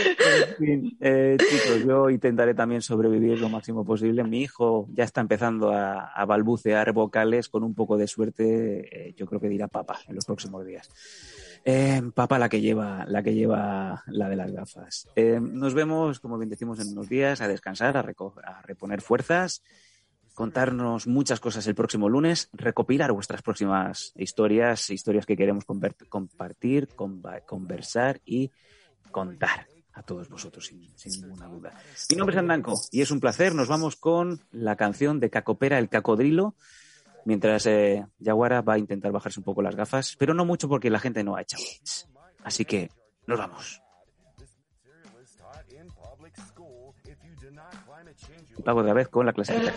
En fin, eh, chicos, yo intentaré también sobrevivir lo máximo posible. Mi hijo ya está empezando a, balbucear vocales con un poco de suerte. eh, yo creo que dirá papá en los próximos días. Eh, papá, la que lleva, la que lleva la de las gafas. Eh, nos vemos, como bien decimos, en unos días a descansar, a, a reponer fuerzas contarnos muchas cosas el próximo lunes, recopilar vuestras próximas historias, historias que queremos compartir, conversar y contar a todos vosotros sin, sin ninguna duda. Mi nombre es Andanco y es un placer. Nos vamos con la canción de Cacopera, el cacodrilo, mientras eh, Yaguara va a intentar bajarse un poco las gafas, pero no mucho porque la gente no ha echado hits. Así que nos vamos. Y pago otra vez con la brazos de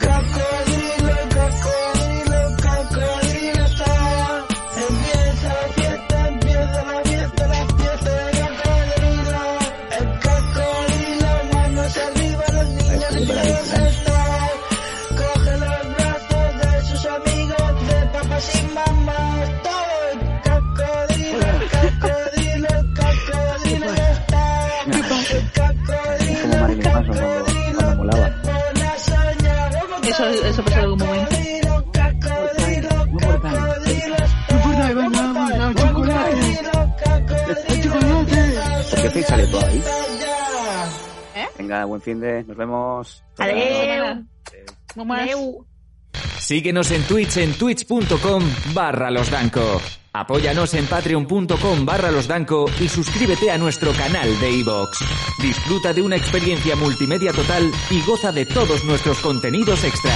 Eso, eso pasó en algún momento. ¿Por qué Faith sale todo ahí? Venga, buen fin de. Nos vemos. Adeu. Síguenos en Twitch en twitch.com barra losdanco. Apóyanos en patreon.com barra losdanco y suscríbete a nuestro canal de iVoox. Disfruta de una experiencia multimedia total y goza de todos nuestros contenidos extra.